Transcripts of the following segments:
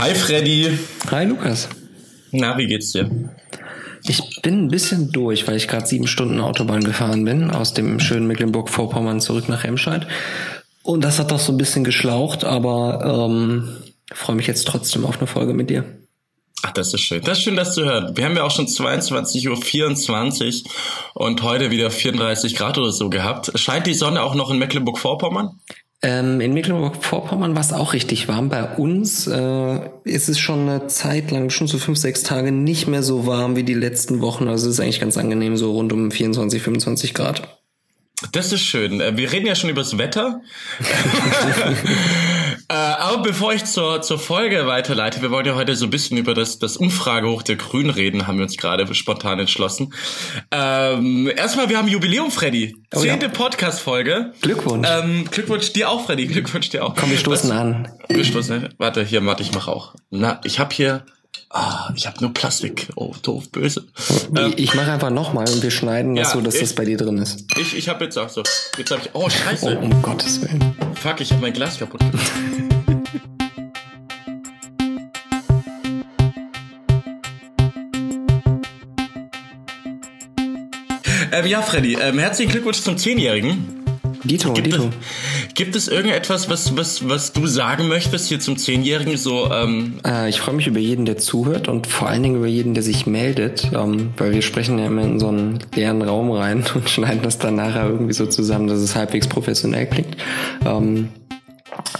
Hi Freddy. Hi Lukas. Na, wie geht's dir? Ich bin ein bisschen durch, weil ich gerade sieben Stunden Autobahn gefahren bin, aus dem schönen Mecklenburg-Vorpommern zurück nach Remscheid. Und das hat doch so ein bisschen geschlaucht, aber ähm, freue mich jetzt trotzdem auf eine Folge mit dir. Ach, das ist schön. Das ist schön, das zu hören. Wir haben ja auch schon 22.24 Uhr und heute wieder 34 Grad oder so gehabt. Scheint die Sonne auch noch in Mecklenburg-Vorpommern? Ähm, in Mecklenburg-Vorpommern war es auch richtig warm. Bei uns äh, ist es schon eine Zeit lang, schon so fünf, sechs Tage nicht mehr so warm wie die letzten Wochen. Also es ist eigentlich ganz angenehm, so rund um 24, 25 Grad. Das ist schön. Äh, wir reden ja schon über das Wetter. äh, aber bevor ich zur, zur Folge weiterleite, wir wollen ja heute so ein bisschen über das, das Umfragehoch der Grünen reden, haben wir uns gerade spontan entschlossen. Ähm, erstmal, wir haben Jubiläum, Freddy. Oh, Zehnte ja. Podcast-Folge. Glückwunsch. Ähm, Glückwunsch dir auch, Freddy. Glückwunsch dir auch. Komm, wir stoßen Was, an. Wir stoßen an. Warte, hier, warte, ich mache auch. Na, ich habe hier Ah, ich habe nur Plastik. Oh, doof, böse. Ähm, ich mache einfach nochmal und wir schneiden das ja, so, dass ich, das bei dir drin ist. Ich, ich habe jetzt auch so. Jetzt habe ich. Oh, scheiße. Oh, um Gottes Willen. Fuck, ich habe mein Glas kaputt gemacht. ähm, ja, Freddy, ähm, herzlichen Glückwunsch zum Zehnjährigen. Dito, gibt Dito. Es, gibt es irgendetwas, was, was, was du sagen möchtest hier zum Zehnjährigen? So, ähm äh, ich freue mich über jeden, der zuhört und vor allen Dingen über jeden, der sich meldet, ähm, weil wir sprechen ja immer in so einen leeren Raum rein und schneiden das dann nachher irgendwie so zusammen, dass es halbwegs professionell klingt. Ähm,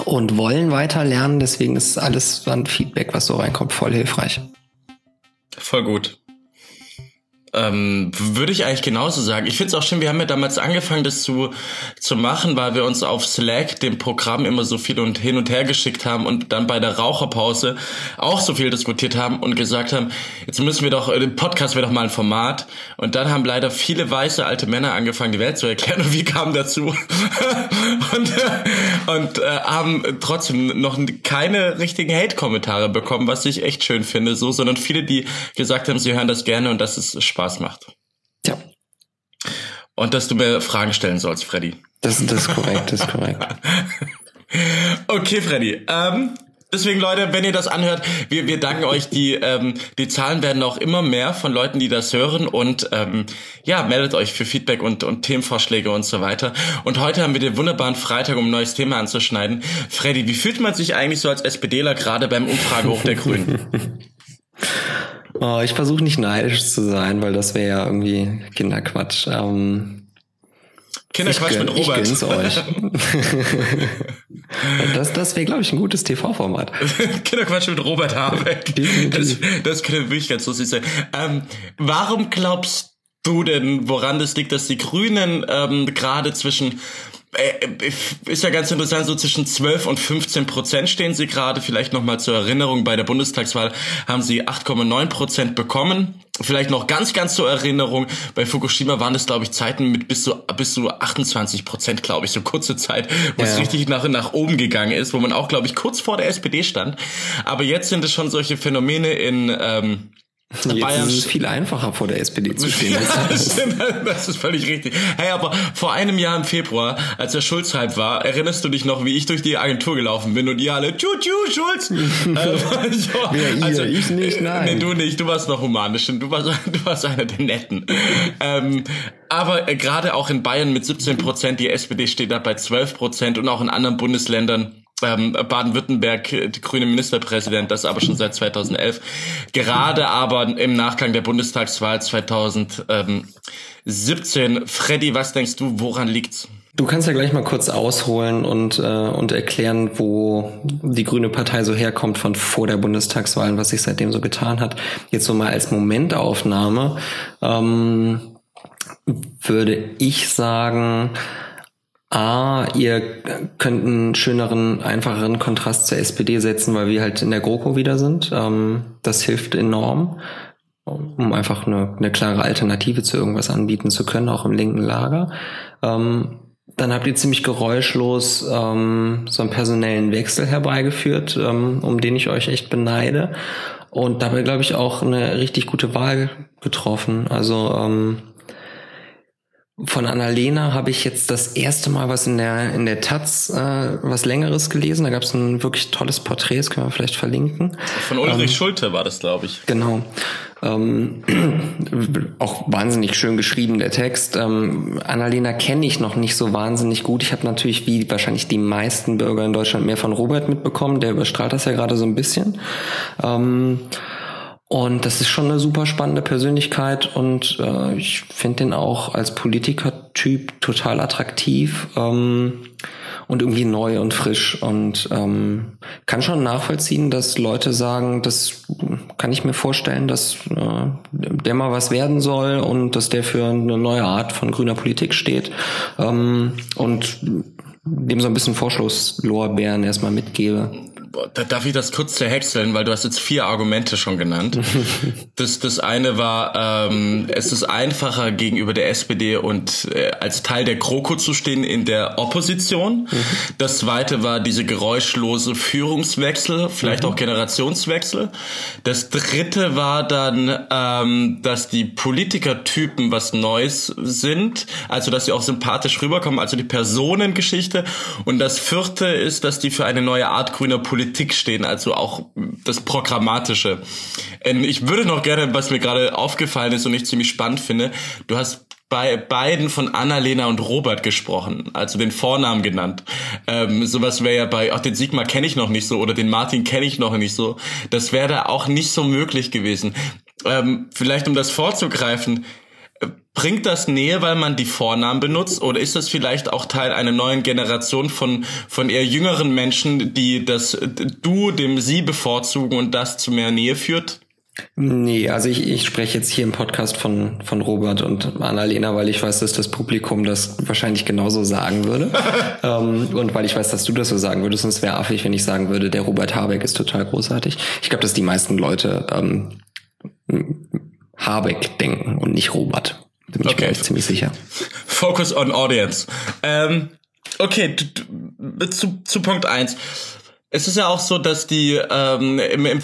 und wollen weiter lernen, deswegen ist alles an Feedback, was so reinkommt, voll hilfreich. Voll gut. Ähm, würde ich eigentlich genauso sagen. Ich finde es auch schön, wir haben ja damals angefangen, das zu, zu machen, weil wir uns auf Slack, dem Programm, immer so viel und hin und her geschickt haben und dann bei der Raucherpause auch so viel diskutiert haben und gesagt haben, jetzt müssen wir doch, im Podcast wäre doch mal ein Format. Und dann haben leider viele weiße alte Männer angefangen, die Welt zu erklären und wir kamen dazu und, äh, und äh, haben trotzdem noch keine richtigen Hate-Kommentare bekommen, was ich echt schön finde, so, sondern viele, die gesagt haben, sie hören das gerne und das ist spannend Spaß macht. Ja. Und dass du mir Fragen stellen sollst, Freddy. Das, das ist korrekt, das ist korrekt. okay, Freddy. Ähm, deswegen, Leute, wenn ihr das anhört, wir, wir danken euch. Die, ähm, die Zahlen werden auch immer mehr von Leuten, die das hören. Und ähm, ja, meldet euch für Feedback und, und Themenvorschläge und so weiter. Und heute haben wir den wunderbaren Freitag, um ein neues Thema anzuschneiden. Freddy, wie fühlt man sich eigentlich so als SPDler gerade beim Umfragehoch der Grünen? Oh, ich versuche nicht neidisch zu sein, weil das wäre ja irgendwie Kinderquatsch. Ähm, Kinderquatsch gönn, mit Robert. Ich gönn's euch. das das wäre, glaube ich, ein gutes TV-Format. Kinderquatsch mit Robert Habeck. Das, das könnte wirklich ganz lustig sein. Ähm, warum glaubst du denn, woran das liegt, dass die Grünen ähm, gerade zwischen ist ja ganz interessant, so zwischen 12 und 15 Prozent stehen sie gerade. Vielleicht nochmal zur Erinnerung, bei der Bundestagswahl haben sie 8,9 Prozent bekommen. Vielleicht noch ganz, ganz zur Erinnerung, bei Fukushima waren es, glaube ich, Zeiten mit bis zu, bis zu 28 Prozent, glaube ich, so kurze Zeit, wo ja. es richtig nach, nach oben gegangen ist, wo man auch, glaube ich, kurz vor der SPD stand. Aber jetzt sind es schon solche Phänomene in... Ähm, Jetzt Bayern ist es viel einfacher vor der SPD zu stehen. Ja, das ist völlig richtig. Hey, aber vor einem Jahr im Februar, als der Schulz halb war, erinnerst du dich noch, wie ich durch die Agentur gelaufen bin und ihr alle, tschu, tschu, Schulz! äh, Wer also, ihr? Ich nicht, nein. Nee, du nicht, du warst noch humanisch und du warst, du warst einer der Netten. ähm, aber äh, gerade auch in Bayern mit 17 Prozent, die SPD steht da bei 12 Prozent und auch in anderen Bundesländern ähm, Baden-Württemberg, die grüne Ministerpräsident, das aber schon seit 2011. Gerade aber im Nachgang der Bundestagswahl 2017. Freddy, was denkst du, woran liegt's? Du kannst ja gleich mal kurz ausholen und, äh, und erklären, wo die Grüne Partei so herkommt von vor der Bundestagswahl und was sich seitdem so getan hat. Jetzt so mal als Momentaufnahme ähm, würde ich sagen, A, ihr könnt einen schöneren, einfacheren Kontrast zur SPD setzen, weil wir halt in der GroKo wieder sind. Ähm, das hilft enorm, um einfach eine, eine klare Alternative zu irgendwas anbieten zu können, auch im linken Lager. Ähm, dann habt ihr ziemlich geräuschlos ähm, so einen personellen Wechsel herbeigeführt, um den ich euch echt beneide. Und dabei, glaube ich, auch eine richtig gute Wahl getroffen. Also Von Annalena habe ich jetzt das erste Mal was in der in der Taz äh, was längeres gelesen. Da gab es ein wirklich tolles Porträt, das können wir vielleicht verlinken. Von Ulrich ähm, Schulte war das, glaube ich. Genau. Ähm, auch wahnsinnig schön geschrieben der Text. Ähm, Annalena kenne ich noch nicht so wahnsinnig gut. Ich habe natürlich wie wahrscheinlich die meisten Bürger in Deutschland mehr von Robert mitbekommen. Der überstrahlt das ja gerade so ein bisschen. Ähm, und das ist schon eine super spannende Persönlichkeit und äh, ich finde den auch als Politikertyp total attraktiv ähm, und irgendwie neu und frisch und ähm, kann schon nachvollziehen, dass Leute sagen, das kann ich mir vorstellen, dass äh, der mal was werden soll und dass der für eine neue Art von grüner Politik steht ähm, und dem so ein bisschen Vorschlusslorbeeren erstmal mitgebe da darf ich das kurz zerhäckseln, weil du hast jetzt vier Argumente schon genannt. das, das eine war, ähm, es ist einfacher gegenüber der SPD und äh, als Teil der GroKo zu stehen in der Opposition. Mhm. Das zweite war diese geräuschlose Führungswechsel, vielleicht mhm. auch Generationswechsel. Das dritte war dann, ähm, dass die Politikertypen was Neues sind, also dass sie auch sympathisch rüberkommen, also die Personengeschichte. Und das vierte ist, dass die für eine neue Art grüner Politik Politik stehen, also auch das Programmatische. Ähm, ich würde noch gerne, was mir gerade aufgefallen ist und ich ziemlich spannend finde, du hast bei beiden von Annalena und Robert gesprochen, also den Vornamen genannt. Ähm, sowas wäre ja bei, auch den Sigmar kenne ich noch nicht so oder den Martin kenne ich noch nicht so. Das wäre da auch nicht so möglich gewesen. Ähm, vielleicht um das vorzugreifen, Bringt das Nähe, weil man die Vornamen benutzt, oder ist das vielleicht auch Teil einer neuen Generation von, von eher jüngeren Menschen, die das Du dem Sie bevorzugen und das zu mehr Nähe führt? Nee, also ich, ich spreche jetzt hier im Podcast von, von Robert und Annalena, weil ich weiß, dass das Publikum das wahrscheinlich genauso sagen würde. ähm, und weil ich weiß, dass du das so sagen würdest. Und es wäre affig, wenn ich sagen würde, der Robert Habeck ist total großartig. Ich glaube, dass die meisten Leute ähm, Habeck denken und nicht Robert. Bin ich okay. mir ziemlich sicher. Focus on Audience. Ähm, okay, zu, zu Punkt eins. Es ist ja auch so, dass die ähm, im, im,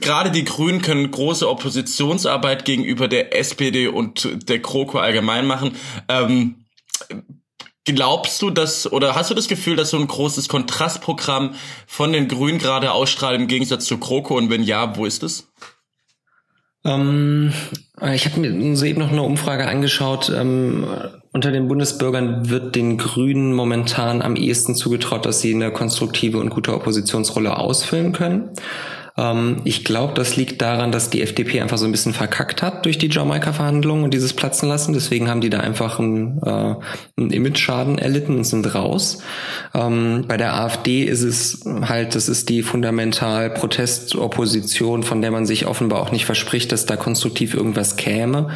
gerade die Grünen können große Oppositionsarbeit gegenüber der SPD und der GroKo allgemein machen. Ähm, glaubst du, dass oder hast du das Gefühl, dass so ein großes Kontrastprogramm von den Grünen gerade ausstrahlt im Gegensatz zur GroKo und wenn ja, wo ist es? Ähm, ich habe mir soeben noch eine Umfrage angeschaut. Ähm, unter den Bundesbürgern wird den Grünen momentan am ehesten zugetraut, dass sie eine konstruktive und gute Oppositionsrolle ausfüllen können. Ähm, ich glaube, das liegt daran, dass die FDP einfach so ein bisschen verkackt hat durch die Jamaika-Verhandlungen und dieses Platzen lassen. Deswegen haben die da einfach einen, äh, einen Image-Schaden erlitten und sind raus. Ähm, bei der AfD ist es halt, das ist die fundamental Protestopposition, von der man sich offenbar auch nicht verspricht, dass da konstruktiv irgendwas käme.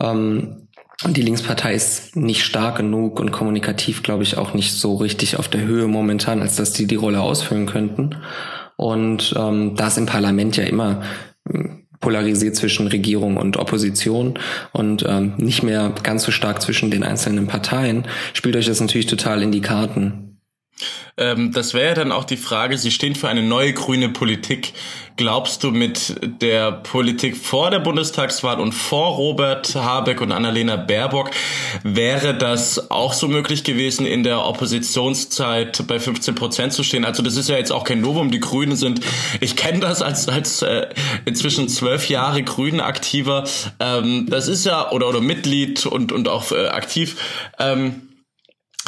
Ähm, und die Linkspartei ist nicht stark genug und kommunikativ, glaube ich, auch nicht so richtig auf der Höhe momentan, als dass die die Rolle ausfüllen könnten. Und ähm, da ist im Parlament ja immer hm, polarisiert zwischen Regierung und Opposition und ähm, nicht mehr ganz so stark zwischen den einzelnen Parteien, spielt euch das natürlich total in die Karten. Ähm, das wäre dann auch die Frage, Sie stehen für eine neue grüne Politik. Glaubst du mit der Politik vor der Bundestagswahl und vor Robert Habeck und Annalena Baerbock wäre das auch so möglich gewesen, in der Oppositionszeit bei 15 Prozent zu stehen? Also das ist ja jetzt auch kein Novum. Die Grünen sind, ich kenne das als, als äh, inzwischen zwölf Jahre Grünen aktiver. Ähm, das ist ja, oder, oder Mitglied und, und auch äh, aktiv. Ähm,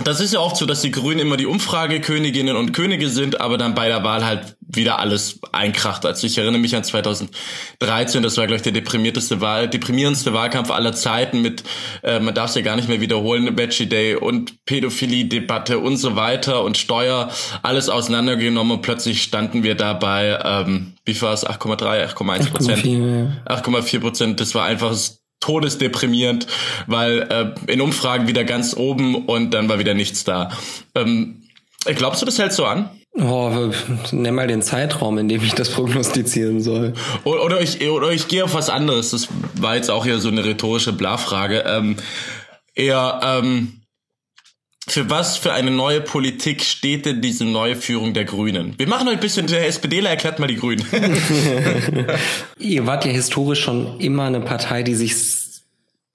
das ist ja oft so, dass die Grünen immer die Umfrageköniginnen und Könige sind, aber dann bei der Wahl halt wieder alles einkracht. Also ich erinnere mich an 2013, das war gleich der deprimierteste Wahl, deprimierendste Wahlkampf aller Zeiten mit, äh, man darf es ja gar nicht mehr wiederholen, Veggie Day und Pädophilie-Debatte und so weiter und Steuer, alles auseinandergenommen und plötzlich standen wir da bei, ähm, wie war es, 8,3, 8,1 Prozent? 8,4 Prozent, das war einfach todesdeprimierend, weil äh, in Umfragen wieder ganz oben und dann war wieder nichts da. Ähm, glaubst du, das hält so an? Oh, nenn mal den Zeitraum, in dem ich das prognostizieren soll. Oder, oder ich, oder ich gehe auf was anderes. Das war jetzt auch hier so eine rhetorische Bla-Frage. Ähm, eher, ähm, für was für eine neue Politik steht denn diese neue Führung der Grünen? Wir machen ein bisschen, der SPDler erklärt mal die Grünen. Ihr wart ja historisch schon immer eine Partei, die sich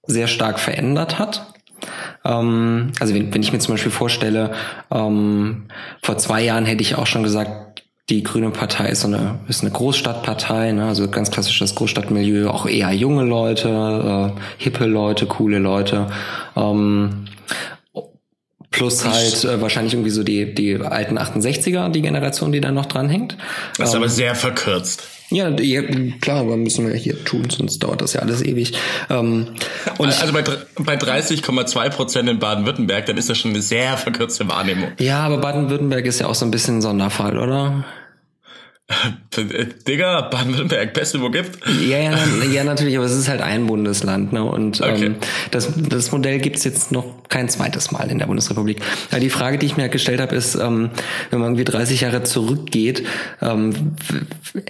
sehr stark verändert hat. Ähm, also wenn, wenn ich mir zum Beispiel vorstelle, ähm, vor zwei Jahren hätte ich auch schon gesagt, die Grüne Partei ist so eine, ist eine Großstadtpartei, ne? also ganz klassisches Großstadtmilieu, auch eher junge Leute, äh, hippe Leute, coole Leute. Ähm, Plus halt äh, wahrscheinlich irgendwie so die, die alten 68er, die Generation, die da noch dranhängt. Das ist ähm, aber sehr verkürzt. Ja, ja, klar, aber müssen wir hier tun, sonst dauert das ja alles ewig. Ähm, und also bei, bei 30,2 Prozent in Baden-Württemberg, dann ist das schon eine sehr verkürzte Wahrnehmung. Ja, aber Baden-Württemberg ist ja auch so ein bisschen ein Sonderfall, oder? Digga, Baden-Württemberg, beste wo gibt. Ja, ja, ja, natürlich, aber es ist halt ein Bundesland, ne? Und okay. ähm, das, das Modell gibt's jetzt noch kein zweites Mal in der Bundesrepublik. Ja, die Frage, die ich mir gestellt habe, ist, ähm, wenn man irgendwie 30 Jahre zurückgeht, ähm,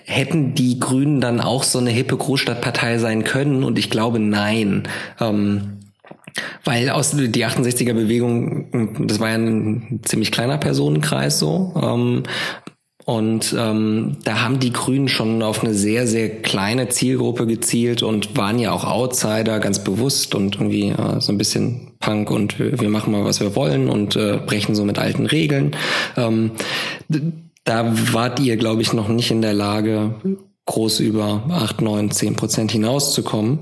hätten die Grünen dann auch so eine hippe Großstadtpartei sein können? Und ich glaube, nein. Ähm, weil aus die 68er Bewegung, das war ja ein ziemlich kleiner Personenkreis so. Ähm, und ähm, da haben die Grünen schon auf eine sehr, sehr kleine Zielgruppe gezielt und waren ja auch Outsider ganz bewusst und irgendwie äh, so ein bisschen Punk und wir, machen mal, was wir wollen und äh, brechen so mit alten Regeln. Ähm, da wart ihr, glaube ich, noch nicht in der Lage, groß über acht, neun, zehn Prozent hinauszukommen.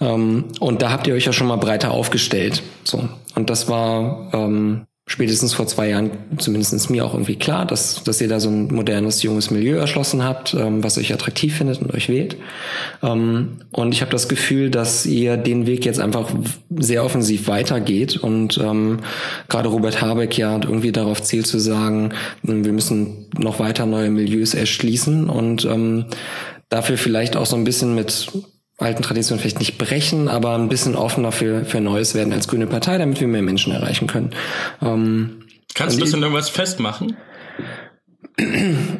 Ähm, und da habt ihr euch ja schon mal breiter aufgestellt. So. Und das war ähm, spätestens vor zwei Jahren zumindest mir auch irgendwie klar, dass, dass ihr da so ein modernes, junges Milieu erschlossen habt, ähm, was euch attraktiv findet und euch wählt. Ähm, und ich habe das Gefühl, dass ihr den Weg jetzt einfach sehr offensiv weitergeht und ähm, gerade Robert Habeck ja irgendwie darauf zielt zu sagen, ähm, wir müssen noch weiter neue Milieus erschließen und ähm, dafür vielleicht auch so ein bisschen mit alten Traditionen vielleicht nicht brechen, aber ein bisschen offener für, für Neues werden als grüne Partei, damit wir mehr Menschen erreichen können. Ähm, Kannst du das in irgendwas festmachen?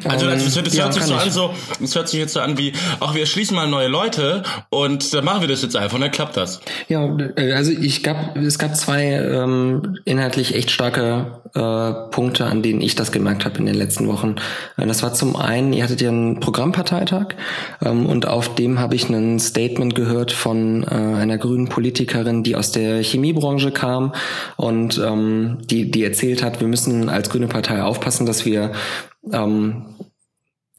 Also das, das, das ja, hört sich so ich. an, so, das hört sich jetzt so an wie, ach, wir schließen mal neue Leute und dann machen wir das jetzt einfach und dann klappt das. Ja, äh, also ich gab, es gab zwei ähm, inhaltlich echt starke äh, Punkte, an denen ich das gemerkt habe in den letzten Wochen. Äh, das war zum einen, ihr hattet ja einen Programmparteitag ähm, und auf dem habe ich ein Statement gehört von äh, einer grünen Politikerin, die aus der Chemiebranche kam und ähm, die, die erzählt hat, wir müssen als grüne Partei aufpassen, dass wir ähm,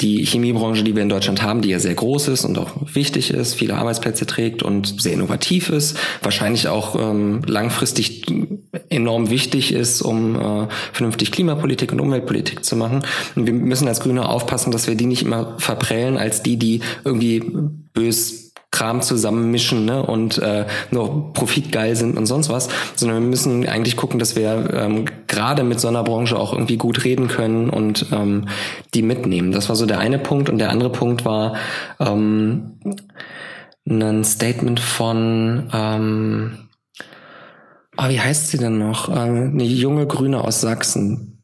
die Chemiebranche, die wir in Deutschland haben, die ja sehr groß ist und auch wichtig ist, viele Arbeitsplätze trägt und sehr innovativ ist, wahrscheinlich auch ähm, langfristig enorm wichtig ist, um äh, vernünftig Klimapolitik und Umweltpolitik zu machen. Und wir müssen als Grüne aufpassen, dass wir die nicht immer verprellen als die, die irgendwie bös Kram zusammenmischen ne, und äh, nur profitgeil sind und sonst was, sondern wir müssen eigentlich gucken, dass wir ähm, gerade mit so einer Branche auch irgendwie gut reden können und ähm, die mitnehmen. Das war so der eine Punkt. Und der andere Punkt war ähm, ein Statement von ähm, oh, wie heißt sie denn noch? Äh, eine junge Grüne aus Sachsen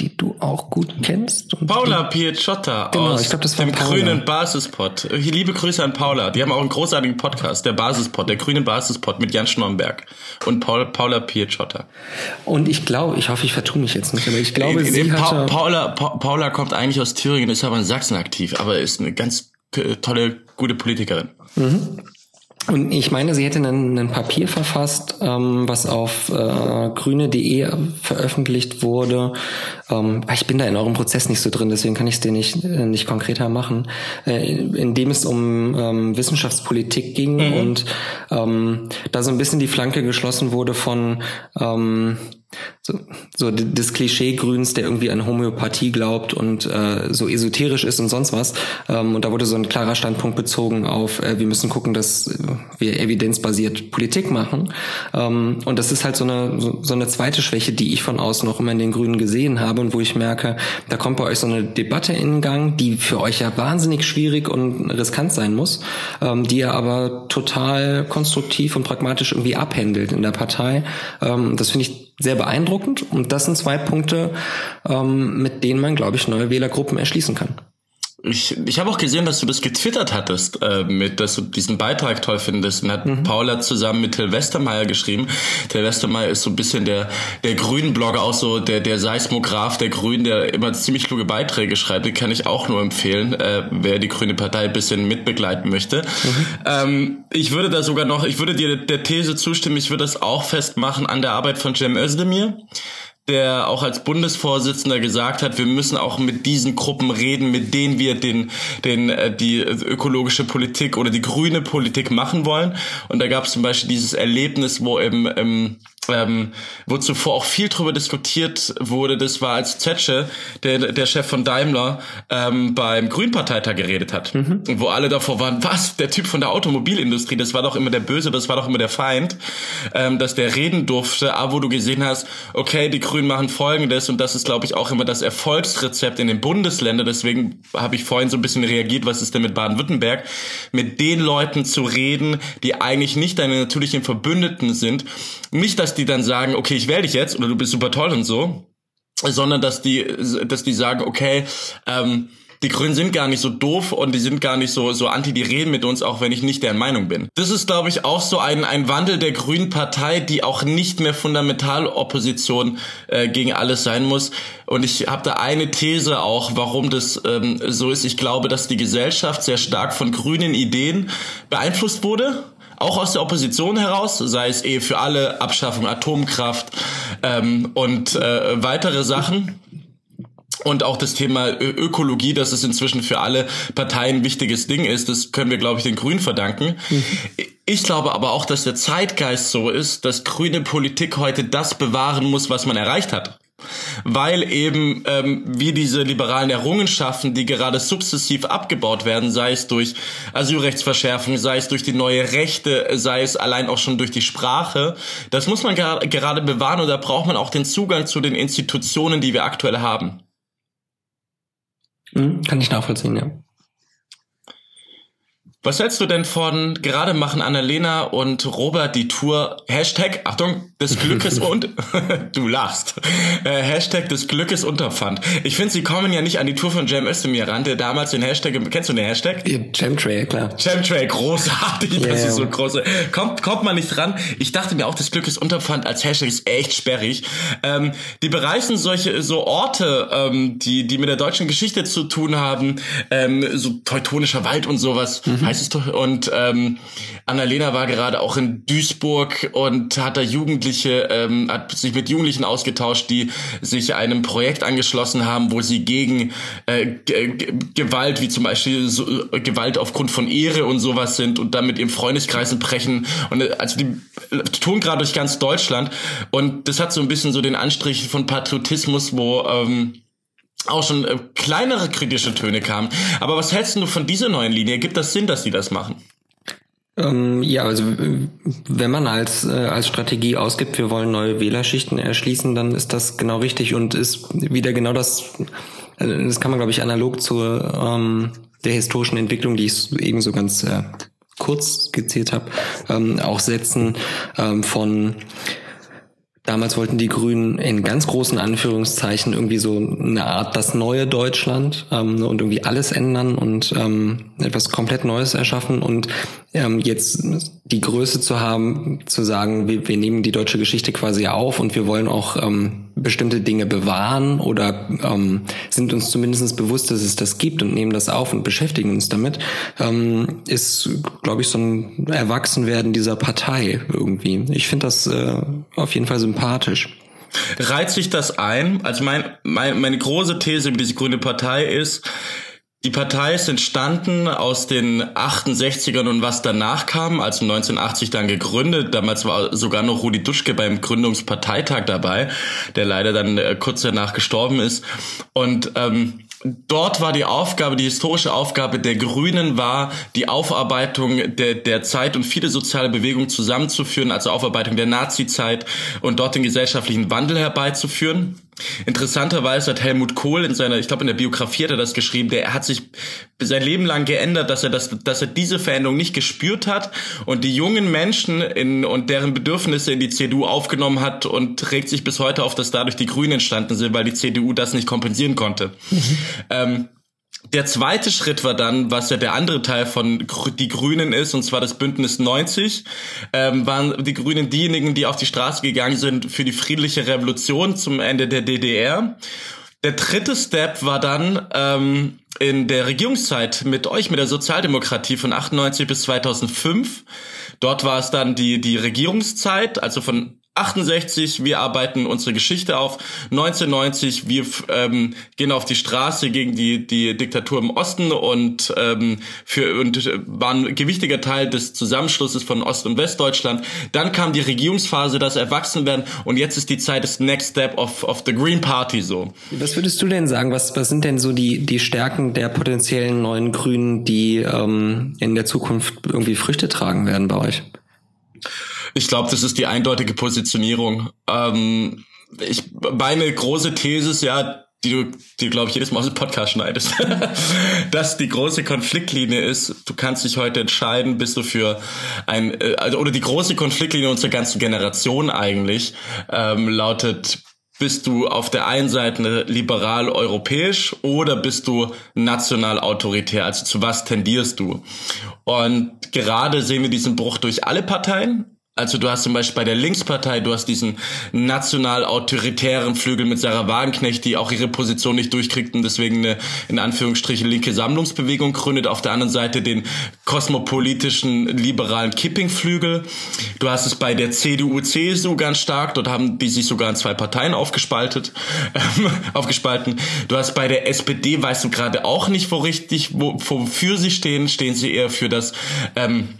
die du auch gut kennst. Paula Picciotta genau, aus ich glaub, das war dem Paula. grünen Basispod. Liebe Grüße an Paula. Die haben auch einen großartigen Podcast, der Basispod, der grüne Basispod mit Jan Schnomberg und Paul, Paula Picciotta. Und ich glaube, ich hoffe, ich vertue mich jetzt nicht, aber ich glaube, nee, sie nee, hatte... Paula, pa Paula kommt eigentlich aus Thüringen, ist aber in Sachsen aktiv, aber ist eine ganz tolle, gute Politikerin. Mhm. Und ich meine, sie hätte ein, Papier verfasst, ähm, was auf äh, grüne.de veröffentlicht wurde. Ähm, ich bin da in eurem Prozess nicht so drin, deswegen kann ich es dir nicht, äh, nicht konkreter machen, äh, in dem es um ähm, Wissenschaftspolitik ging mhm. und ähm, da so ein bisschen die Flanke geschlossen wurde von ähm, so, so des Klischee-Grüns, der irgendwie an Homöopathie glaubt und äh, so esoterisch ist und sonst was. Ähm, und da wurde so ein klarer Standpunkt bezogen auf, äh, wir müssen gucken, dass wir evidenzbasiert Politik machen. Ähm, und das ist halt so eine, so, so eine zweite Schwäche, die ich von außen noch immer in den Grünen gesehen habe und wo ich merke, da kommt bei euch so eine Debatte in Gang, die für euch ja wahnsinnig schwierig und riskant sein muss, ähm, die ihr aber total konstruktiv und pragmatisch irgendwie abhändelt in der Partei. Ähm, das finde ich sehr beeindruckend. Und das sind zwei Punkte, ähm, mit denen man, glaube ich, neue Wählergruppen erschließen kann. Ich, ich habe auch gesehen, dass du das getwittert hattest, äh, mit, dass du diesen Beitrag toll findest. Und hat mhm. Paula zusammen mit Till Westermeier geschrieben. Till Westermeier ist so ein bisschen der, der Grünen-Blogger, auch so der, der Seismograph der Grünen, der immer ziemlich kluge Beiträge schreibt. Den kann ich auch nur empfehlen, äh, wer die Grüne Partei ein bisschen mitbegleiten möchte. Mhm. Ähm, ich würde da sogar noch, ich würde dir der These zustimmen, ich würde das auch festmachen an der Arbeit von Cem Özdemir der auch als Bundesvorsitzender gesagt hat, wir müssen auch mit diesen Gruppen reden, mit denen wir den, den, äh, die ökologische Politik oder die grüne Politik machen wollen. Und da gab es zum Beispiel dieses Erlebnis, wo im, im ähm, wo zuvor auch viel drüber diskutiert wurde, das war als Zetsche, der, der Chef von Daimler, ähm, beim Grünparteitag geredet hat. Mhm. Wo alle davor waren, was, der Typ von der Automobilindustrie, das war doch immer der Böse, das war doch immer der Feind, ähm, dass der reden durfte, aber wo du gesehen hast, okay, die Grünen machen folgendes und das ist, glaube ich, auch immer das Erfolgsrezept in den Bundesländern, deswegen habe ich vorhin so ein bisschen reagiert, was ist denn mit Baden-Württemberg, mit den Leuten zu reden, die eigentlich nicht deine natürlichen Verbündeten sind, nicht, dass die dann sagen, okay, ich wähle dich jetzt oder du bist super toll und so, sondern dass die, dass die sagen, okay, ähm, die Grünen sind gar nicht so doof und die sind gar nicht so, so anti, die reden mit uns, auch wenn ich nicht deren Meinung bin. Das ist, glaube ich, auch so ein, ein Wandel der Grünen Partei, die auch nicht mehr Fundamentalopposition äh, gegen alles sein muss. Und ich habe da eine These auch, warum das ähm, so ist. Ich glaube, dass die Gesellschaft sehr stark von grünen Ideen beeinflusst wurde auch aus der Opposition heraus, sei es Ehe für alle, Abschaffung Atomkraft ähm, und äh, weitere Sachen. Und auch das Thema Ökologie, dass es inzwischen für alle Parteien ein wichtiges Ding ist, das können wir, glaube ich, den Grünen verdanken. Mhm. Ich glaube aber auch, dass der Zeitgeist so ist, dass grüne Politik heute das bewahren muss, was man erreicht hat weil eben ähm, wie diese liberalen Errungenschaften, die gerade sukzessiv abgebaut werden, sei es durch Asylrechtsverschärfung, sei es durch die neue Rechte, sei es allein auch schon durch die Sprache, das muss man gerade bewahren und da braucht man auch den Zugang zu den Institutionen, die wir aktuell haben. Mhm, kann ich nachvollziehen, ja. Was hältst du denn von gerade machen Annalena und Robert die Tour Hashtag, Achtung, des Glückes und du lachst. Äh, Hashtag des Glückes Unterpfand. Ich finde, sie kommen ja nicht an die Tour von Jam Özdemir ran, der damals den Hashtag, kennst du den Hashtag? Ja, Jamtrail, klar. Jamtrail, großartig, yeah. das ist so große. Kommt, kommt man nicht ran. Ich dachte mir auch, des Glückes Unterpfand als Hashtag ist echt sperrig. Ähm, die bereisen solche, so Orte, ähm, die, die mit der deutschen Geschichte zu tun haben, ähm, so teutonischer Wald und sowas. Mhm heißt es doch. Und ähm, Annalena war gerade auch in Duisburg und hat da Jugendliche, ähm, hat sich mit Jugendlichen ausgetauscht, die sich einem Projekt angeschlossen haben, wo sie gegen äh, Gewalt, wie zum Beispiel so, äh, Gewalt aufgrund von Ehre und sowas sind und dann mit ihrem Freundeskreisen brechen. Und äh, also die tun gerade durch ganz Deutschland. Und das hat so ein bisschen so den Anstrich von Patriotismus, wo ähm, auch schon äh, kleinere kritische Töne kamen. Aber was hältst du von dieser neuen Linie? Gibt das Sinn, dass sie das machen? Ähm, ja, also wenn man als, äh, als Strategie ausgibt, wir wollen neue Wählerschichten erschließen, dann ist das genau richtig und ist wieder genau das, also das kann man, glaube ich, analog zur ähm, der historischen Entwicklung, die ich eben so ganz äh, kurz skizziert habe, ähm, auch setzen ähm, von Damals wollten die Grünen in ganz großen Anführungszeichen irgendwie so eine Art das neue Deutschland ähm, und irgendwie alles ändern und ähm, etwas komplett Neues erschaffen. Und ähm, jetzt die Größe zu haben, zu sagen, wir, wir nehmen die deutsche Geschichte quasi auf und wir wollen auch ähm, bestimmte Dinge bewahren oder ähm, sind uns zumindest bewusst, dass es das gibt und nehmen das auf und beschäftigen uns damit, ähm, ist, glaube ich, so ein Erwachsenwerden dieser Partei irgendwie. Ich finde das äh, auf jeden Fall sympathisch. Reizt sich das ein? Also mein, mein, meine große These über diese grüne Partei ist, die Partei ist entstanden aus den 68ern und was danach kam, also 1980 dann gegründet. Damals war sogar noch Rudi Duschke beim Gründungsparteitag dabei, der leider dann äh, kurz danach gestorben ist. Und ähm, Dort war die Aufgabe, die historische Aufgabe der Grünen war, die Aufarbeitung der, der Zeit und viele soziale Bewegungen zusammenzuführen, also Aufarbeitung der Nazi-Zeit und dort den gesellschaftlichen Wandel herbeizuführen. Interessanterweise hat Helmut Kohl in seiner, ich glaube in der Biografie hat er das geschrieben, der hat sich sein Leben lang geändert, dass er das, dass er diese Veränderung nicht gespürt hat und die jungen Menschen in, und deren Bedürfnisse in die CDU aufgenommen hat und regt sich bis heute auf, dass dadurch die Grünen entstanden sind, weil die CDU das nicht kompensieren konnte. Mhm. Ähm, der zweite Schritt war dann, was ja der andere Teil von die Grünen ist, und zwar das Bündnis 90, ähm, waren die Grünen diejenigen, die auf die Straße gegangen sind für die friedliche Revolution zum Ende der DDR. Der dritte Step war dann ähm, in der Regierungszeit mit euch, mit der Sozialdemokratie von 98 bis 2005. Dort war es dann die, die Regierungszeit, also von 68, wir arbeiten unsere Geschichte auf. 1990, wir ähm, gehen auf die Straße gegen die, die Diktatur im Osten und, ähm, für, und waren ein gewichtiger Teil des Zusammenschlusses von Ost- und Westdeutschland. Dann kam die Regierungsphase, das Erwachsenwerden und jetzt ist die Zeit des Next Step of, of the Green Party so. Was würdest du denn sagen? Was, was sind denn so die, die Stärken der potenziellen neuen Grünen, die ähm, in der Zukunft irgendwie Früchte tragen werden bei euch? Ich glaube, das ist die eindeutige Positionierung. Ähm, ich, meine große These ist ja, die du, die glaube ich jedes Mal aus dem Podcast schneidest, dass die große Konfliktlinie ist. Du kannst dich heute entscheiden, bist du für ein, äh, also, oder die große Konfliktlinie unserer ganzen Generation eigentlich ähm, lautet, bist du auf der einen Seite liberal-europäisch oder bist du national-autoritär? Also zu was tendierst du? Und gerade sehen wir diesen Bruch durch alle Parteien. Also du hast zum Beispiel bei der Linkspartei, du hast diesen national-autoritären Flügel mit Sarah Wagenknecht, die auch ihre Position nicht durchkriegt und deswegen eine, in Anführungsstrichen, linke Sammlungsbewegung gründet. Auf der anderen Seite den kosmopolitischen, liberalen Kipping-Flügel. Du hast es bei der CDU, CSU ganz stark. Dort haben die sich sogar in zwei Parteien aufgespaltet, ähm, aufgespalten. Du hast bei der SPD, weißt du gerade auch nicht, wo richtig, wo, wofür sie stehen. Stehen sie eher für das, ähm,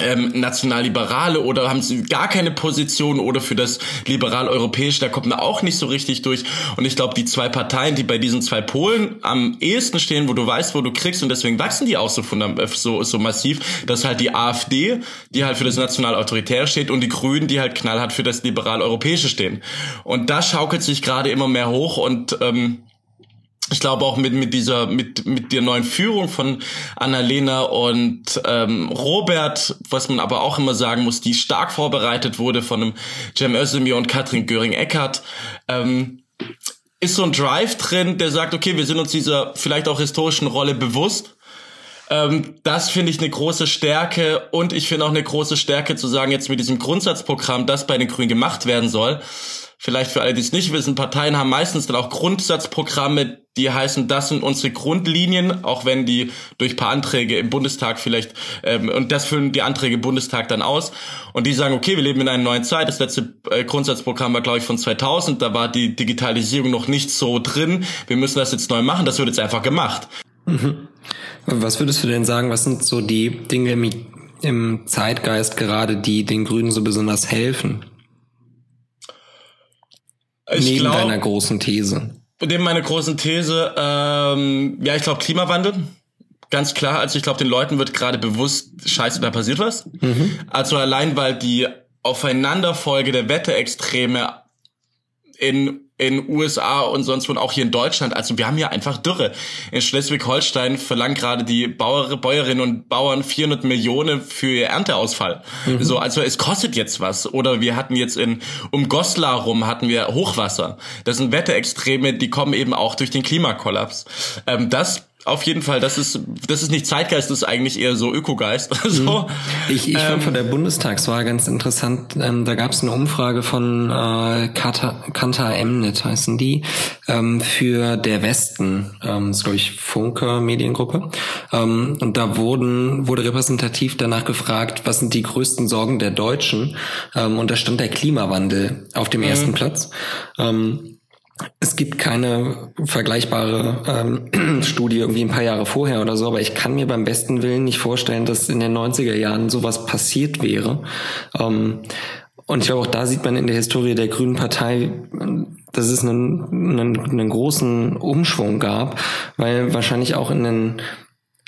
ähm, Nationalliberale oder haben sie gar keine Position oder für das liberal-europäische, da kommt man auch nicht so richtig durch. Und ich glaube, die zwei Parteien, die bei diesen zwei Polen am ehesten stehen, wo du weißt, wo du kriegst und deswegen wachsen die auch so, so, so massiv, das ist halt die AfD, die halt für das national-autoritäre steht und die Grünen, die halt knallhart für das liberal-europäische stehen. Und da schaukelt sich gerade immer mehr hoch und ähm, ich glaube auch mit mit dieser mit mit der neuen Führung von Annalena und ähm, Robert, was man aber auch immer sagen muss, die stark vorbereitet wurde von einem Cem Özdemir und Katrin Göring-Eckardt, ähm, ist so ein Drive drin, der sagt, okay, wir sind uns dieser vielleicht auch historischen Rolle bewusst. Ähm, das finde ich eine große Stärke und ich finde auch eine große Stärke zu sagen, jetzt mit diesem Grundsatzprogramm, das bei den Grünen gemacht werden soll, vielleicht für alle, die es nicht wissen, Parteien haben meistens dann auch Grundsatzprogramme, die heißen, das sind unsere Grundlinien, auch wenn die durch paar Anträge im Bundestag vielleicht, ähm, und das füllen die Anträge im Bundestag dann aus. Und die sagen, okay, wir leben in einer neuen Zeit. Das letzte äh, Grundsatzprogramm war, glaube ich, von 2000. Da war die Digitalisierung noch nicht so drin. Wir müssen das jetzt neu machen. Das wird jetzt einfach gemacht. Mhm. Was würdest du denn sagen, was sind so die Dinge im Zeitgeist gerade, die den Grünen so besonders helfen? Ich Neben glaub, deiner großen These. Neben meiner großen These, ähm, ja, ich glaube Klimawandel. Ganz klar, also ich glaube, den Leuten wird gerade bewusst, scheiße, da passiert was. Mhm. Also allein, weil die Aufeinanderfolge der Wetterextreme in in USA und sonst wo und auch hier in Deutschland. Also wir haben hier einfach Dürre. In Schleswig-Holstein verlangen gerade die Bauer, Bäuerinnen und Bauern 400 Millionen für ihr Ernteausfall. Mhm. So, also es kostet jetzt was. Oder wir hatten jetzt in um Goslar rum hatten wir Hochwasser. Das sind Wetterextreme, die kommen eben auch durch den Klimakollaps. Ähm, das auf jeden Fall, das ist, das ist nicht Zeitgeist, das ist eigentlich eher so Ökogeist. so. Mhm. Ich, ich ähm, fand von der Bundestagswahl ganz interessant, ähm, da gab es eine Umfrage von äh, Kantar Emnet heißen die, ähm, für der Westen, ähm, das ist glaube ich Funke Mediengruppe. Ähm, und da wurden, wurde repräsentativ danach gefragt, was sind die größten Sorgen der Deutschen? Ähm, und da stand der Klimawandel auf dem mhm. ersten Platz. Ähm, es gibt keine vergleichbare ähm, Studie irgendwie ein paar Jahre vorher oder so, aber ich kann mir beim besten Willen nicht vorstellen, dass in den 90er Jahren sowas passiert wäre. Ähm, und ich glaube, auch da sieht man in der Historie der Grünen Partei, dass es einen, einen, einen großen Umschwung gab, weil wahrscheinlich auch in den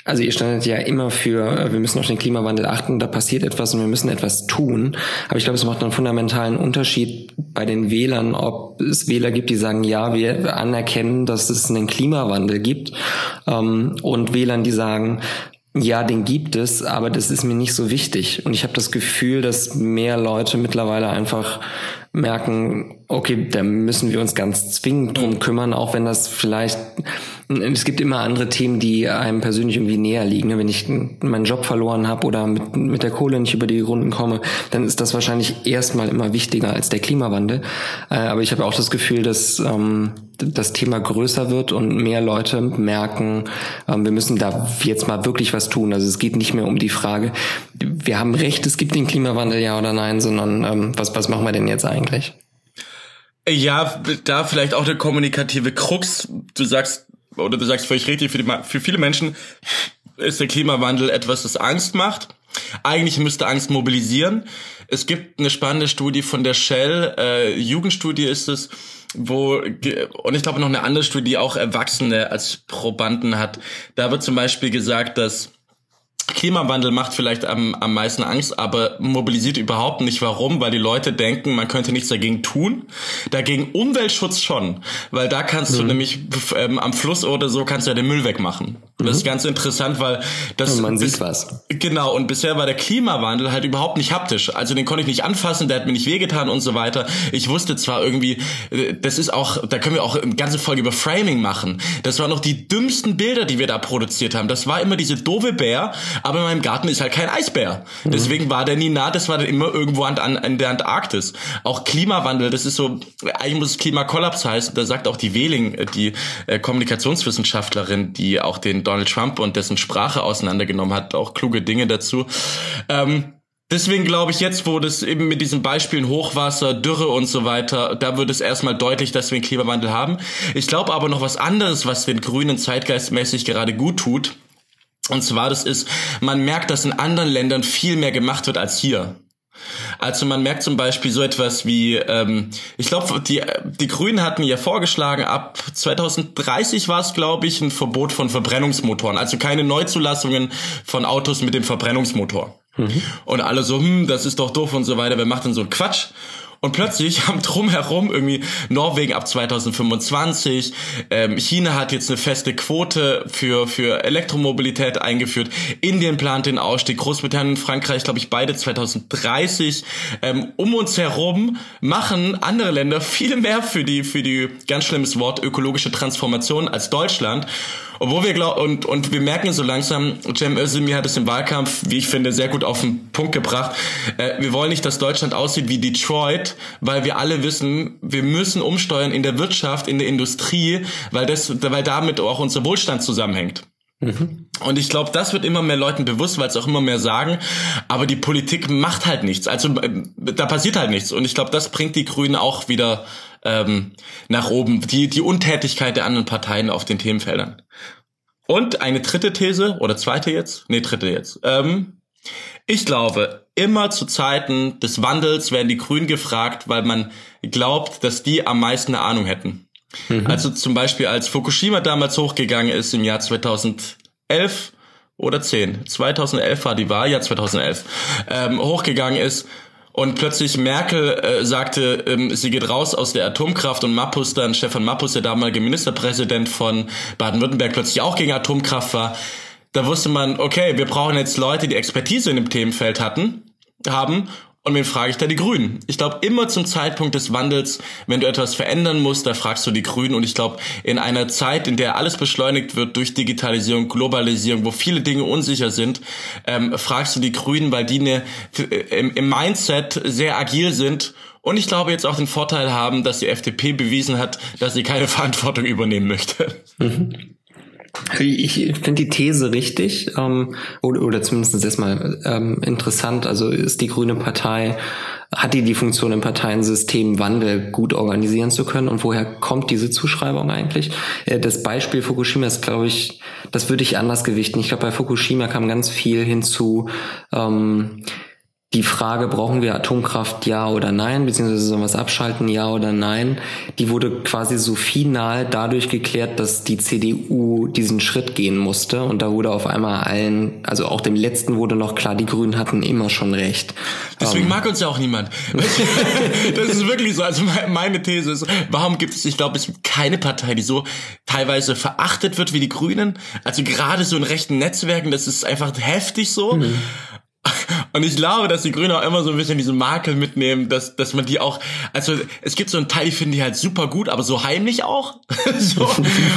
also ihr standet ja immer für, äh, wir müssen auf den Klimawandel achten, da passiert etwas und wir müssen etwas tun. Aber ich glaube, es macht einen fundamentalen Unterschied bei den Wählern, ob es Wähler gibt, die sagen, ja, wir anerkennen, dass es einen Klimawandel gibt, ähm, und Wählern, die sagen, ja, den gibt es, aber das ist mir nicht so wichtig. Und ich habe das Gefühl, dass mehr Leute mittlerweile einfach merken, okay, da müssen wir uns ganz zwingend drum kümmern, auch wenn das vielleicht, es gibt immer andere Themen, die einem persönlich irgendwie näher liegen. Wenn ich meinen Job verloren habe oder mit, mit der Kohle nicht über die Runden komme, dann ist das wahrscheinlich erstmal immer wichtiger als der Klimawandel. Äh, aber ich habe auch das Gefühl, dass ähm, das Thema größer wird und mehr Leute merken, ähm, wir müssen da jetzt mal wirklich was tun. Also es geht nicht mehr um die Frage, wir haben recht, es gibt den Klimawandel, ja oder nein, sondern ähm, was, was machen wir denn jetzt eigentlich? Ja, da vielleicht auch der kommunikative Krux. Du sagst, oder du sagst völlig richtig, für, die, für viele Menschen ist der Klimawandel etwas, das Angst macht. Eigentlich müsste Angst mobilisieren. Es gibt eine spannende Studie von der Shell, äh, Jugendstudie ist es, wo, und ich glaube noch eine andere Studie, die auch Erwachsene als Probanden hat. Da wird zum Beispiel gesagt, dass Klimawandel macht vielleicht am, am meisten Angst, aber mobilisiert überhaupt nicht. Warum? Weil die Leute denken, man könnte nichts dagegen tun. Dagegen Umweltschutz schon, weil da kannst mhm. du nämlich ähm, am Fluss oder so kannst du ja den Müll wegmachen. Mhm. Das ist ganz interessant, weil das und man sieht was. Genau. Und bisher war der Klimawandel halt überhaupt nicht haptisch. Also den konnte ich nicht anfassen, der hat mir nicht wehgetan und so weiter. Ich wusste zwar irgendwie, äh, das ist auch, da können wir auch eine ganze Folge über Framing machen. Das waren noch die dümmsten Bilder, die wir da produziert haben. Das war immer diese doofe Bär aber in meinem Garten ist halt kein Eisbär. Deswegen war der nie nah, das war dann immer irgendwo an, an, an der Antarktis. Auch Klimawandel, das ist so, eigentlich muss es Klimakollaps heißen, da sagt auch die Wehling, äh, die äh, Kommunikationswissenschaftlerin, die auch den Donald Trump und dessen Sprache auseinandergenommen hat, auch kluge Dinge dazu. Ähm, Deswegen glaube ich jetzt, wo das eben mit diesen Beispielen Hochwasser, Dürre und so weiter, da wird es erstmal deutlich, dass wir einen Klimawandel haben. Ich glaube aber noch was anderes, was den Grünen zeitgeistmäßig gerade gut tut. Und zwar, das ist, man merkt, dass in anderen Ländern viel mehr gemacht wird als hier. Also man merkt zum Beispiel so etwas wie, ähm, ich glaube, die, die Grünen hatten ja vorgeschlagen, ab 2030 war es, glaube ich, ein Verbot von Verbrennungsmotoren. Also keine Neuzulassungen von Autos mit dem Verbrennungsmotor. Mhm. Und alle so, hm, das ist doch doof und so weiter, wer macht denn so einen Quatsch? Und plötzlich haben drumherum irgendwie Norwegen ab 2025, ähm, China hat jetzt eine feste Quote für, für Elektromobilität eingeführt, Indien plant den Ausstieg, Großbritannien und Frankreich, glaube ich, beide 2030. Ähm, um uns herum machen andere Länder viel mehr für die, für die, ganz schlimmes Wort, ökologische Transformation als Deutschland. Obwohl wir glauben, und, und wir merken so langsam, Cem Özdemir hat es im Wahlkampf, wie ich finde, sehr gut auf den Punkt gebracht. Äh, wir wollen nicht, dass Deutschland aussieht wie Detroit, weil wir alle wissen, wir müssen umsteuern in der Wirtschaft, in der Industrie, weil das, weil damit auch unser Wohlstand zusammenhängt. Mhm. Und ich glaube, das wird immer mehr Leuten bewusst, weil es auch immer mehr sagen. Aber die Politik macht halt nichts. Also äh, da passiert halt nichts. Und ich glaube, das bringt die Grünen auch wieder ähm, nach oben. Die, die Untätigkeit der anderen Parteien auf den Themenfeldern. Und eine dritte These, oder zweite jetzt? Nee, dritte jetzt. Ähm, ich glaube, immer zu Zeiten des Wandels werden die Grünen gefragt, weil man glaubt, dass die am meisten eine Ahnung hätten. Mhm. Also zum Beispiel, als Fukushima damals hochgegangen ist im Jahr 2011 oder 10, 2011 war die Wahl, ja 2011, ähm, hochgegangen ist und plötzlich Merkel äh, sagte, ähm, sie geht raus aus der Atomkraft und Mappus dann, Stefan Mappus, der damalige Ministerpräsident von Baden-Württemberg, plötzlich auch gegen Atomkraft war. Da wusste man, okay, wir brauchen jetzt Leute, die Expertise in dem Themenfeld hatten, haben und wen frage ich da die Grünen? Ich glaube, immer zum Zeitpunkt des Wandels, wenn du etwas verändern musst, da fragst du die Grünen. Und ich glaube, in einer Zeit, in der alles beschleunigt wird durch Digitalisierung, Globalisierung, wo viele Dinge unsicher sind, ähm, fragst du die Grünen, weil die eine, im, im Mindset sehr agil sind und ich glaube jetzt auch den Vorteil haben, dass die FDP bewiesen hat, dass sie keine Verantwortung übernehmen möchte. Mhm. Ich finde die These richtig ähm, oder, oder zumindest erstmal ähm, interessant. Also ist die Grüne Partei, hat die die Funktion im Parteiensystem Wandel gut organisieren zu können und woher kommt diese Zuschreibung eigentlich? Äh, das Beispiel Fukushima ist, glaube ich, das würde ich anders gewichten. Ich glaube, bei Fukushima kam ganz viel hinzu. Ähm, die Frage, brauchen wir Atomkraft, ja oder nein, beziehungsweise sollen wir es abschalten, ja oder nein, die wurde quasi so final dadurch geklärt, dass die CDU diesen Schritt gehen musste und da wurde auf einmal allen, also auch dem letzten wurde noch klar, die Grünen hatten immer schon recht. Deswegen um, ähm. mag uns ja auch niemand. das ist wirklich so. Also meine These ist, warum gibt es, ich glaube, es gibt keine Partei, die so teilweise verachtet wird wie die Grünen. Also gerade so in rechten Netzwerken, das ist einfach heftig so. Mhm. Und ich glaube, dass die Grünen auch immer so ein bisschen diese Makel mitnehmen, dass, dass man die auch, also es gibt so einen Teil, die finden die halt super gut, aber so heimlich auch. so.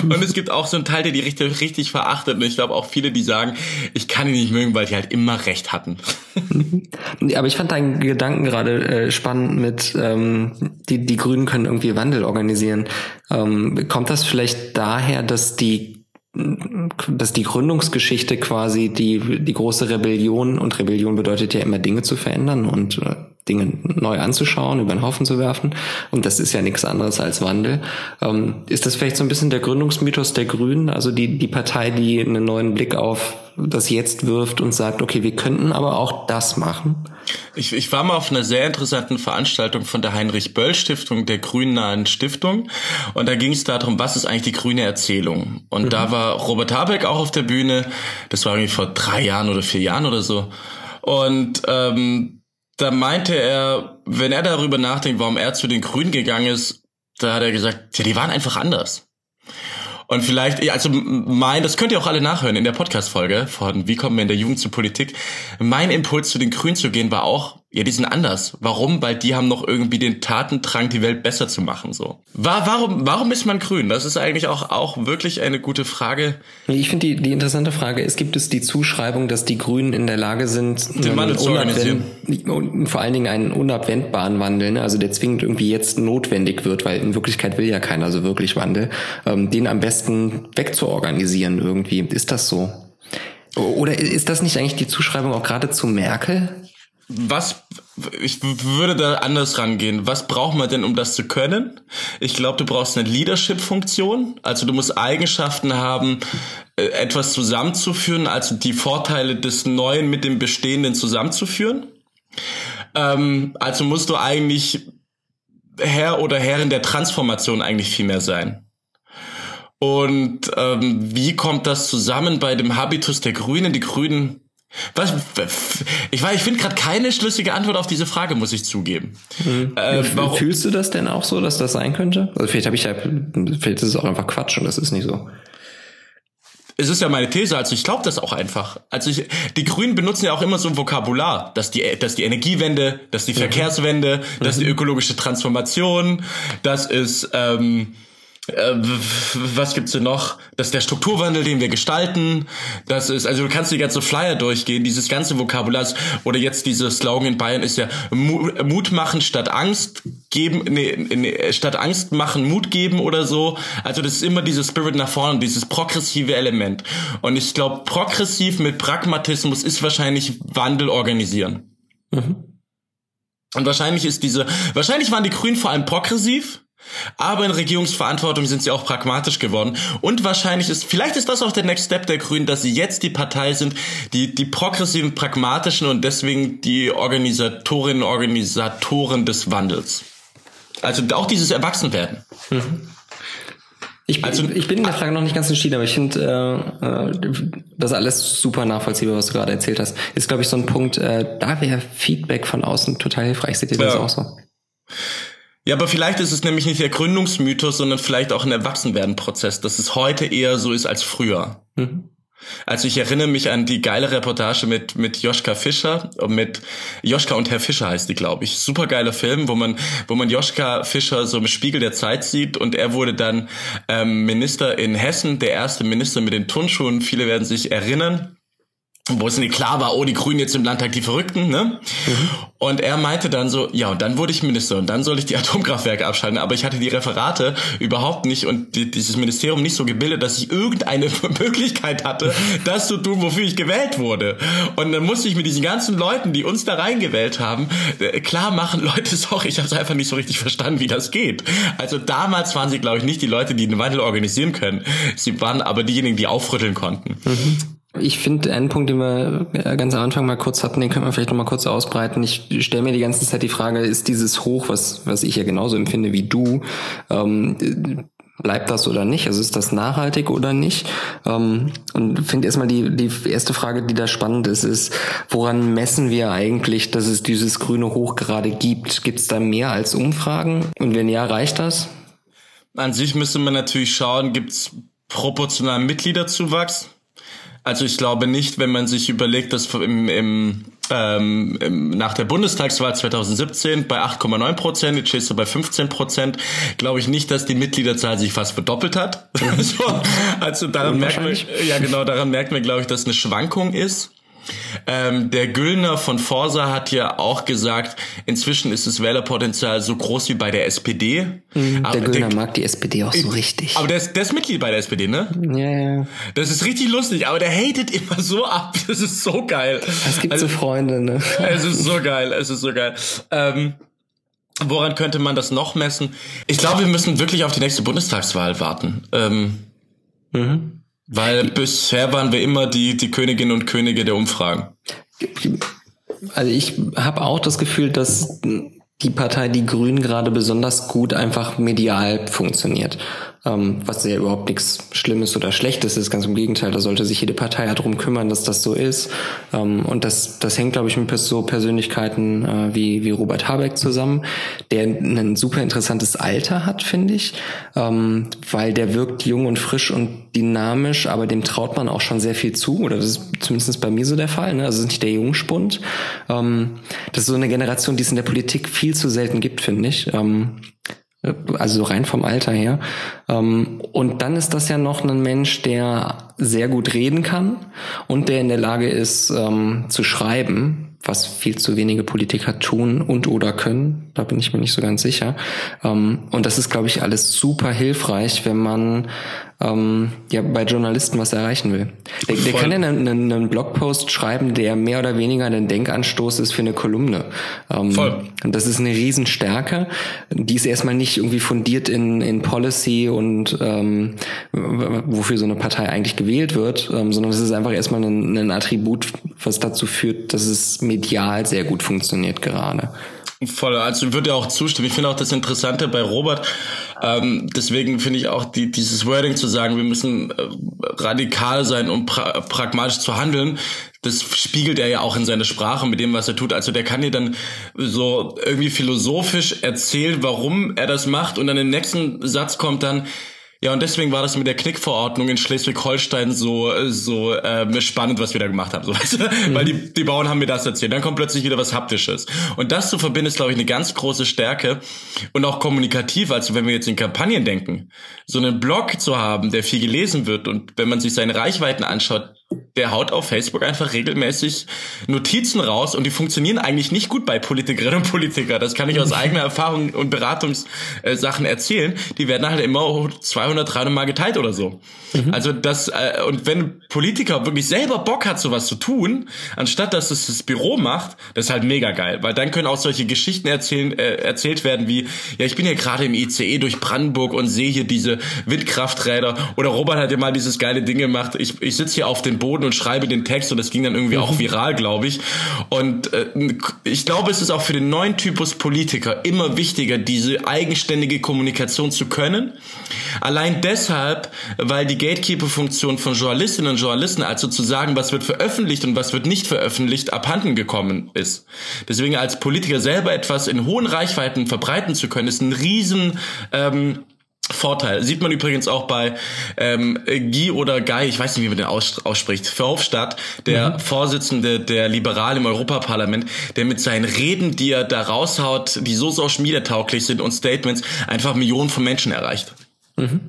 Und es gibt auch so einen Teil, der die richtig, richtig verachtet. Und ich glaube auch viele, die sagen, ich kann die nicht mögen, weil die halt immer recht hatten. aber ich fand deinen Gedanken gerade äh, spannend mit, ähm, die, die Grünen können irgendwie Wandel organisieren. Ähm, kommt das vielleicht daher, dass die dass die Gründungsgeschichte quasi die, die große Rebellion und Rebellion bedeutet ja immer Dinge zu verändern und äh, Dinge neu anzuschauen, über den Haufen zu werfen. Und das ist ja nichts anderes als Wandel. Ähm, ist das vielleicht so ein bisschen der Gründungsmythos der Grünen? Also die, die Partei, die einen neuen Blick auf das Jetzt wirft und sagt, okay, wir könnten aber auch das machen? Ich, ich war mal auf einer sehr interessanten Veranstaltung von der Heinrich Böll Stiftung, der grünnahen Stiftung. Und da ging es darum, was ist eigentlich die grüne Erzählung? Und mhm. da war Robert Habeck auch auf der Bühne. Das war irgendwie vor drei Jahren oder vier Jahren oder so. Und ähm, da meinte er, wenn er darüber nachdenkt, warum er zu den Grünen gegangen ist, da hat er gesagt, ja, die waren einfach anders. Und vielleicht, also mein, das könnt ihr auch alle nachhören in der Podcast-Folge von Wie kommen wir in der Jugend zur Politik. Mein Impuls zu den Grünen zu gehen war auch, ja, die sind anders. Warum? Weil die haben noch irgendwie den Tatendrang, die Welt besser zu machen, so. War, warum, warum ist man grün? Das ist eigentlich auch, auch wirklich eine gute Frage. Ich finde die, die interessante Frage ist, gibt es die Zuschreibung, dass die Grünen in der Lage sind, den Wandel zu organisieren? Und vor allen Dingen einen unabwendbaren Wandel, ne? also der zwingend irgendwie jetzt notwendig wird, weil in Wirklichkeit will ja keiner so wirklich Wandel, ähm, den am besten wegzuorganisieren irgendwie. Ist das so? Oder ist das nicht eigentlich die Zuschreibung auch gerade zu Merkel? Was, ich würde da anders rangehen. Was braucht man denn, um das zu können? Ich glaube, du brauchst eine Leadership-Funktion. Also du musst Eigenschaften haben, äh, etwas zusammenzuführen, also die Vorteile des Neuen mit dem Bestehenden zusammenzuführen. Ähm, also musst du eigentlich Herr oder Herrin der Transformation eigentlich viel mehr sein. Und ähm, wie kommt das zusammen bei dem Habitus der Grünen? Die Grünen was, ich weiß, ich finde gerade keine schlüssige Antwort auf diese Frage, muss ich zugeben. Mhm. Äh, Fühlst du das denn auch so, dass das sein könnte? Also vielleicht habe ich ja, vielleicht ist es auch einfach Quatsch und das ist nicht so. Es ist ja meine These, also ich glaube das auch einfach. Also ich, die Grünen benutzen ja auch immer so ein Vokabular, dass die, dass die Energiewende, dass die mhm. Verkehrswende, mhm. dass die ökologische Transformation, das ist ähm, äh, was gibt's denn noch? Das ist der Strukturwandel, den wir gestalten. Das ist, also du kannst die ganze Flyer durchgehen, dieses ganze Vokabular. Oder jetzt dieser Slogan in Bayern ist ja Mut machen statt Angst geben, nee, nee, statt Angst machen, Mut geben oder so. Also das ist immer dieses Spirit nach vorne, dieses progressive Element. Und ich glaube, progressiv mit Pragmatismus ist wahrscheinlich Wandel organisieren. Mhm. Und wahrscheinlich ist diese, wahrscheinlich waren die Grünen vor allem progressiv aber in Regierungsverantwortung sind sie auch pragmatisch geworden. Und wahrscheinlich ist, vielleicht ist das auch der Next Step der Grünen, dass sie jetzt die Partei sind, die, die progressiven, pragmatischen und deswegen die Organisatorinnen und Organisatoren des Wandels. Also auch dieses Erwachsenwerden. Mhm. Ich, also, ich bin in der Frage noch nicht ganz entschieden, aber ich finde äh, äh, das alles super nachvollziehbar, was du gerade erzählt hast. Ist, glaube ich, so ein Punkt, äh, da wäre Feedback von außen total hilfreich. Seht ihr das ja. auch so? Ja, aber vielleicht ist es nämlich nicht der Gründungsmythos, sondern vielleicht auch ein Erwachsenwerden-Prozess, dass es heute eher so ist als früher. Mhm. Also ich erinnere mich an die geile Reportage mit mit Joschka Fischer, mit Joschka und Herr Fischer heißt die, glaube ich. Super geiler Film, wo man wo man Joschka Fischer so im Spiegel der Zeit sieht und er wurde dann ähm, Minister in Hessen, der erste Minister mit den Turnschuhen. Viele werden sich erinnern wo es nicht klar war, oh, die Grünen jetzt im Landtag, die Verrückten, ne? Mhm. Und er meinte dann so, ja, und dann wurde ich Minister und dann soll ich die Atomkraftwerke abschalten, aber ich hatte die Referate überhaupt nicht und die, dieses Ministerium nicht so gebildet, dass ich irgendeine Möglichkeit hatte, das zu tun, wofür ich gewählt wurde. Und dann musste ich mit diesen ganzen Leuten, die uns da reingewählt haben, äh, klar machen, Leute, sorry, ich habe es einfach nicht so richtig verstanden, wie das geht. Also damals waren sie, glaube ich, nicht die Leute, die den Wandel organisieren können. Sie waren aber diejenigen, die aufrütteln konnten. Mhm. Ich finde einen Punkt, den wir äh, ganz am Anfang mal kurz hatten, den können wir vielleicht noch mal kurz ausbreiten. Ich stelle mir die ganze Zeit die Frage, ist dieses Hoch, was, was ich ja genauso empfinde wie du, ähm, bleibt das oder nicht? Also ist das nachhaltig oder nicht? Ähm, und finde erstmal die, die erste Frage, die da spannend ist, ist, woran messen wir eigentlich, dass es dieses grüne Hoch gerade gibt? Gibt es da mehr als Umfragen? Und wenn ja, reicht das? An sich müsste man natürlich schauen, gibt es proportionalen Mitgliederzuwachs? Also ich glaube nicht, wenn man sich überlegt, dass im, im ähm, nach der Bundestagswahl 2017 bei 8,9 Prozent, jetzt stehst du bei 15 Prozent. Glaube ich nicht, dass die Mitgliederzahl sich fast verdoppelt hat. also, also daran merkt man, ja genau, daran merkt man, glaube ich, dass eine Schwankung ist. Ähm, der Güllner von Forsa hat ja auch gesagt, inzwischen ist das Wählerpotenzial so groß wie bei der SPD. Mhm, der Güllner der, mag die SPD auch so richtig. Aber der ist, der ist Mitglied bei der SPD, ne? Ja, ja. Das ist richtig lustig, aber der hatet immer so ab. Das ist so geil. Es gibt also, so Freunde, ne? Es ist so geil, es ist so geil. Ähm, woran könnte man das noch messen? Ich glaube, wir müssen wirklich auf die nächste Bundestagswahl warten. Ähm, mhm. Weil bisher waren wir immer die, die Königinnen und Könige der Umfragen. Also ich habe auch das Gefühl, dass die Partei Die Grünen gerade besonders gut einfach medial funktioniert ähm, was ja überhaupt nichts Schlimmes oder Schlechtes ist, ganz im Gegenteil, da sollte sich jede Partei ja drum kümmern, dass das so ist. Ähm, und das, das hängt, glaube ich, mit so Persönlichkeiten äh, wie, wie Robert Habeck zusammen, der ein super interessantes Alter hat, finde ich, ähm, weil der wirkt jung und frisch und dynamisch, aber dem traut man auch schon sehr viel zu, oder das ist zumindest bei mir so der Fall, ne? also nicht der Jungspund. Ähm, das ist so eine Generation, die es in der Politik viel zu selten gibt, finde ich. Ähm, also rein vom Alter her. Ähm, und dann ist das ja noch ein Mensch, der sehr gut reden kann und der in der Lage ist ähm, zu schreiben, was viel zu wenige Politiker tun und oder können. Da bin ich mir nicht so ganz sicher. Ähm, und das ist, glaube ich, alles super hilfreich, wenn man ähm, ja bei Journalisten was erreichen will. Der, der kann ja einen, einen, Blogpost schreiben, der mehr oder weniger ein Denkanstoß ist für eine Kolumne. Ähm, Voll. Und das ist eine Riesenstärke. Die ist erstmal nicht irgendwie fundiert in, in Policy und ähm, wofür so eine Partei eigentlich gewählt wird, ähm, sondern es ist einfach erstmal ein, ein Attribut, was dazu führt, dass es medial sehr gut funktioniert gerade. Voll, also ich würde auch zustimmen. Ich finde auch das Interessante bei Robert, ähm, deswegen finde ich auch die, dieses Wording zu sagen, wir müssen äh, radikal sein, um pra pragmatisch zu handeln, das spiegelt er ja auch in seiner Sprache mit dem, was er tut. Also der kann dir dann so irgendwie philosophisch erzählen, warum er das macht und dann im nächsten Satz kommt dann, ja, und deswegen war das mit der Knickverordnung in Schleswig-Holstein so so äh, spannend, was wir da gemacht haben. So, weißt du? mhm. Weil die, die Bauern haben mir das erzählt. Dann kommt plötzlich wieder was Haptisches. Und das zu verbinden, ist, glaube ich, eine ganz große Stärke und auch kommunikativ. Also wenn wir jetzt in Kampagnen denken, so einen Blog zu haben, der viel gelesen wird und wenn man sich seine Reichweiten anschaut, der haut auf Facebook einfach regelmäßig Notizen raus und die funktionieren eigentlich nicht gut bei Politikerinnen und Politikern. Das kann ich aus eigener Erfahrung und Beratungssachen erzählen. Die werden halt immer 200, 300 Mal geteilt oder so. Mhm. Also das, äh, und wenn Politiker wirklich selber Bock hat, sowas zu tun, anstatt dass es das Büro macht, das ist halt mega geil, weil dann können auch solche Geschichten erzählen, äh, erzählt werden wie, ja, ich bin ja gerade im ICE durch Brandenburg und sehe hier diese Windkrafträder oder Robert hat ja mal dieses geile Ding gemacht, ich, ich sitze hier auf dem Boden und schreibe den Text und das ging dann irgendwie mhm. auch viral, glaube ich. Und äh, ich glaube, es ist auch für den neuen Typus Politiker immer wichtiger, diese eigenständige Kommunikation zu können. Allein deshalb, weil die Gatekeeper-Funktion von Journalistinnen und Journalisten, also zu sagen, was wird veröffentlicht und was wird nicht veröffentlicht, abhanden gekommen ist. Deswegen als Politiker selber etwas in hohen Reichweiten verbreiten zu können, ist ein riesen ähm, Vorteil. Sieht man übrigens auch bei ähm, Guy oder Guy, ich weiß nicht, wie man den ausspricht, Verhofstadt, der mhm. Vorsitzende der Liberalen im Europaparlament, der mit seinen Reden, die er da raushaut, die so social media tauglich sind und Statements, einfach Millionen von Menschen erreicht. Mhm.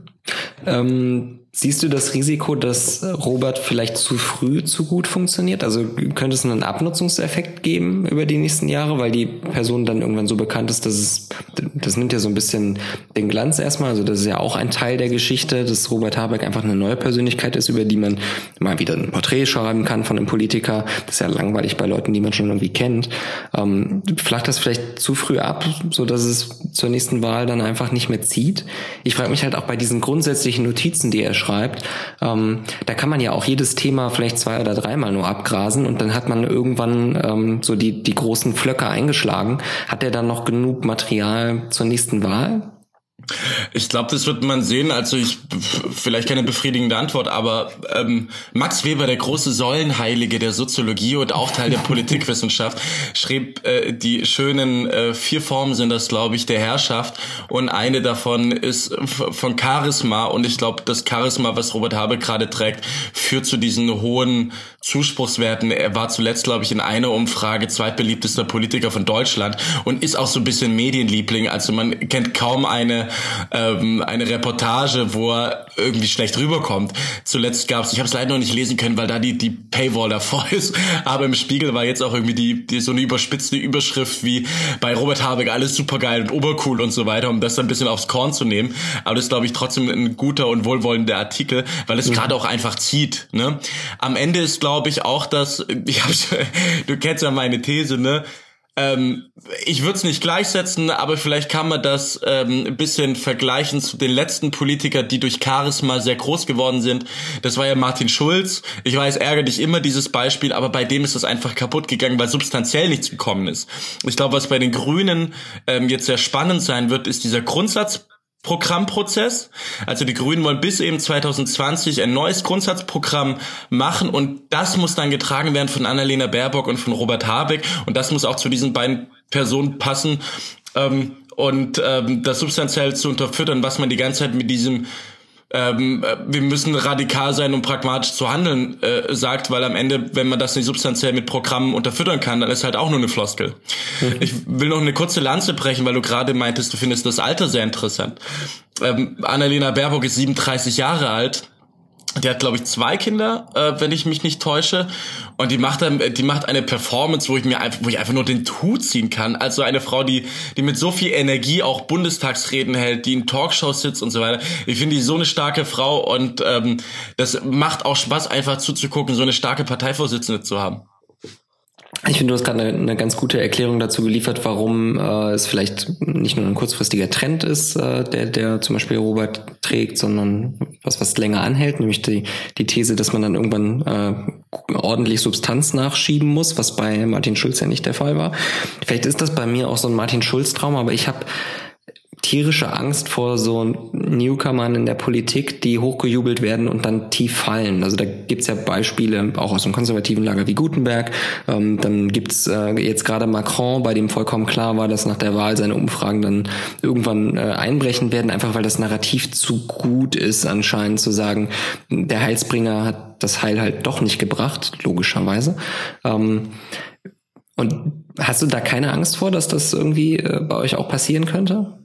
Ähm, Siehst du das Risiko, dass Robert vielleicht zu früh zu gut funktioniert? Also könnte es einen Abnutzungseffekt geben über die nächsten Jahre, weil die Person dann irgendwann so bekannt ist, dass es, das nimmt ja so ein bisschen den Glanz erstmal. Also das ist ja auch ein Teil der Geschichte, dass Robert Habeck einfach eine neue Persönlichkeit ist, über die man mal wieder ein Porträt schreiben kann von einem Politiker. Das ist ja langweilig bei Leuten, die man schon irgendwie kennt. Ähm, flacht das vielleicht zu früh ab, so dass es zur nächsten Wahl dann einfach nicht mehr zieht? Ich frage mich halt auch bei diesen grundsätzlichen Notizen, die er schreibt, schreibt, ähm, da kann man ja auch jedes Thema vielleicht zwei oder dreimal nur abgrasen und dann hat man irgendwann ähm, so die, die großen Flöcke eingeschlagen. Hat er dann noch genug Material zur nächsten Wahl? Ich glaube, das wird man sehen. Also ich vielleicht keine befriedigende Antwort, aber ähm, Max Weber, der große Säulenheilige der Soziologie und auch Teil der Politikwissenschaft, schrieb äh, die schönen äh, vier Formen sind das, glaube ich, der Herrschaft und eine davon ist von Charisma und ich glaube, das Charisma, was Robert Habe gerade trägt, führt zu diesen hohen Zuspruchswerten. Er war zuletzt, glaube ich, in einer Umfrage zweitbeliebtester Politiker von Deutschland und ist auch so ein bisschen Medienliebling. Also man kennt kaum eine ähm, eine Reportage, wo er irgendwie schlecht rüberkommt. Zuletzt gab es, ich habe es leider noch nicht lesen können, weil da die die Paywall davor ist. Aber im Spiegel war jetzt auch irgendwie die, die so eine überspitzte Überschrift wie bei Robert Habeck alles supergeil und obercool und so weiter, um das dann ein bisschen aufs Korn zu nehmen. Aber das ist, glaube ich, trotzdem ein guter und wohlwollender Artikel, weil es mhm. gerade auch einfach zieht. Ne? Am Ende ist, glaube glaube ich auch, dass ich hab, du kennst ja meine These, ne? Ähm, ich würde es nicht gleichsetzen, aber vielleicht kann man das ähm, ein bisschen vergleichen zu den letzten Politikern, die durch Charisma sehr groß geworden sind. Das war ja Martin Schulz. Ich weiß, ärgere dich immer dieses Beispiel, aber bei dem ist das einfach kaputt gegangen, weil substanziell nichts gekommen ist. Ich glaube, was bei den Grünen ähm, jetzt sehr spannend sein wird, ist dieser Grundsatz Programmprozess. Also die Grünen wollen bis eben 2020 ein neues Grundsatzprogramm machen und das muss dann getragen werden von Annalena Baerbock und von Robert Habeck und das muss auch zu diesen beiden Personen passen ähm, und ähm, das substanziell zu unterfüttern, was man die ganze Zeit mit diesem ähm, wir müssen radikal sein, um pragmatisch zu handeln, äh, sagt, weil am Ende, wenn man das nicht substanziell mit Programmen unterfüttern kann, dann ist halt auch nur eine Floskel. Mhm. Ich will noch eine kurze Lanze brechen, weil du gerade meintest, du findest das Alter sehr interessant. Ähm, Annalena Baerbock ist 37 Jahre alt die hat, glaube ich, zwei Kinder, äh, wenn ich mich nicht täusche. Und die macht dann, die macht eine Performance, wo ich mir einfach, wo ich einfach nur den Hut ziehen kann. Also eine Frau, die, die mit so viel Energie auch Bundestagsreden hält, die in Talkshows sitzt und so weiter. Ich finde die so eine starke Frau und ähm, das macht auch Spaß, einfach zuzugucken, so eine starke Parteivorsitzende zu haben. Ich finde, du hast gerade eine, eine, ganz gute Erklärung dazu geliefert, warum äh, es vielleicht nicht nur ein kurzfristiger Trend ist, äh, der, der zum Beispiel Robert trägt, sondern was, was länger anhält, nämlich die, die These, dass man dann irgendwann äh, ordentlich Substanz nachschieben muss, was bei Martin Schulz ja nicht der Fall war. Vielleicht ist das bei mir auch so ein Martin Schulz-Traum, aber ich habe tierische Angst vor so Newcomern in der Politik, die hochgejubelt werden und dann tief fallen. Also da gibt's ja Beispiele auch aus dem konservativen Lager wie Gutenberg. Ähm, dann gibt's äh, jetzt gerade Macron, bei dem vollkommen klar war, dass nach der Wahl seine Umfragen dann irgendwann äh, einbrechen werden, einfach weil das Narrativ zu gut ist, anscheinend zu sagen, der Heilsbringer hat das Heil halt doch nicht gebracht, logischerweise. Ähm, und hast du da keine Angst vor, dass das irgendwie äh, bei euch auch passieren könnte?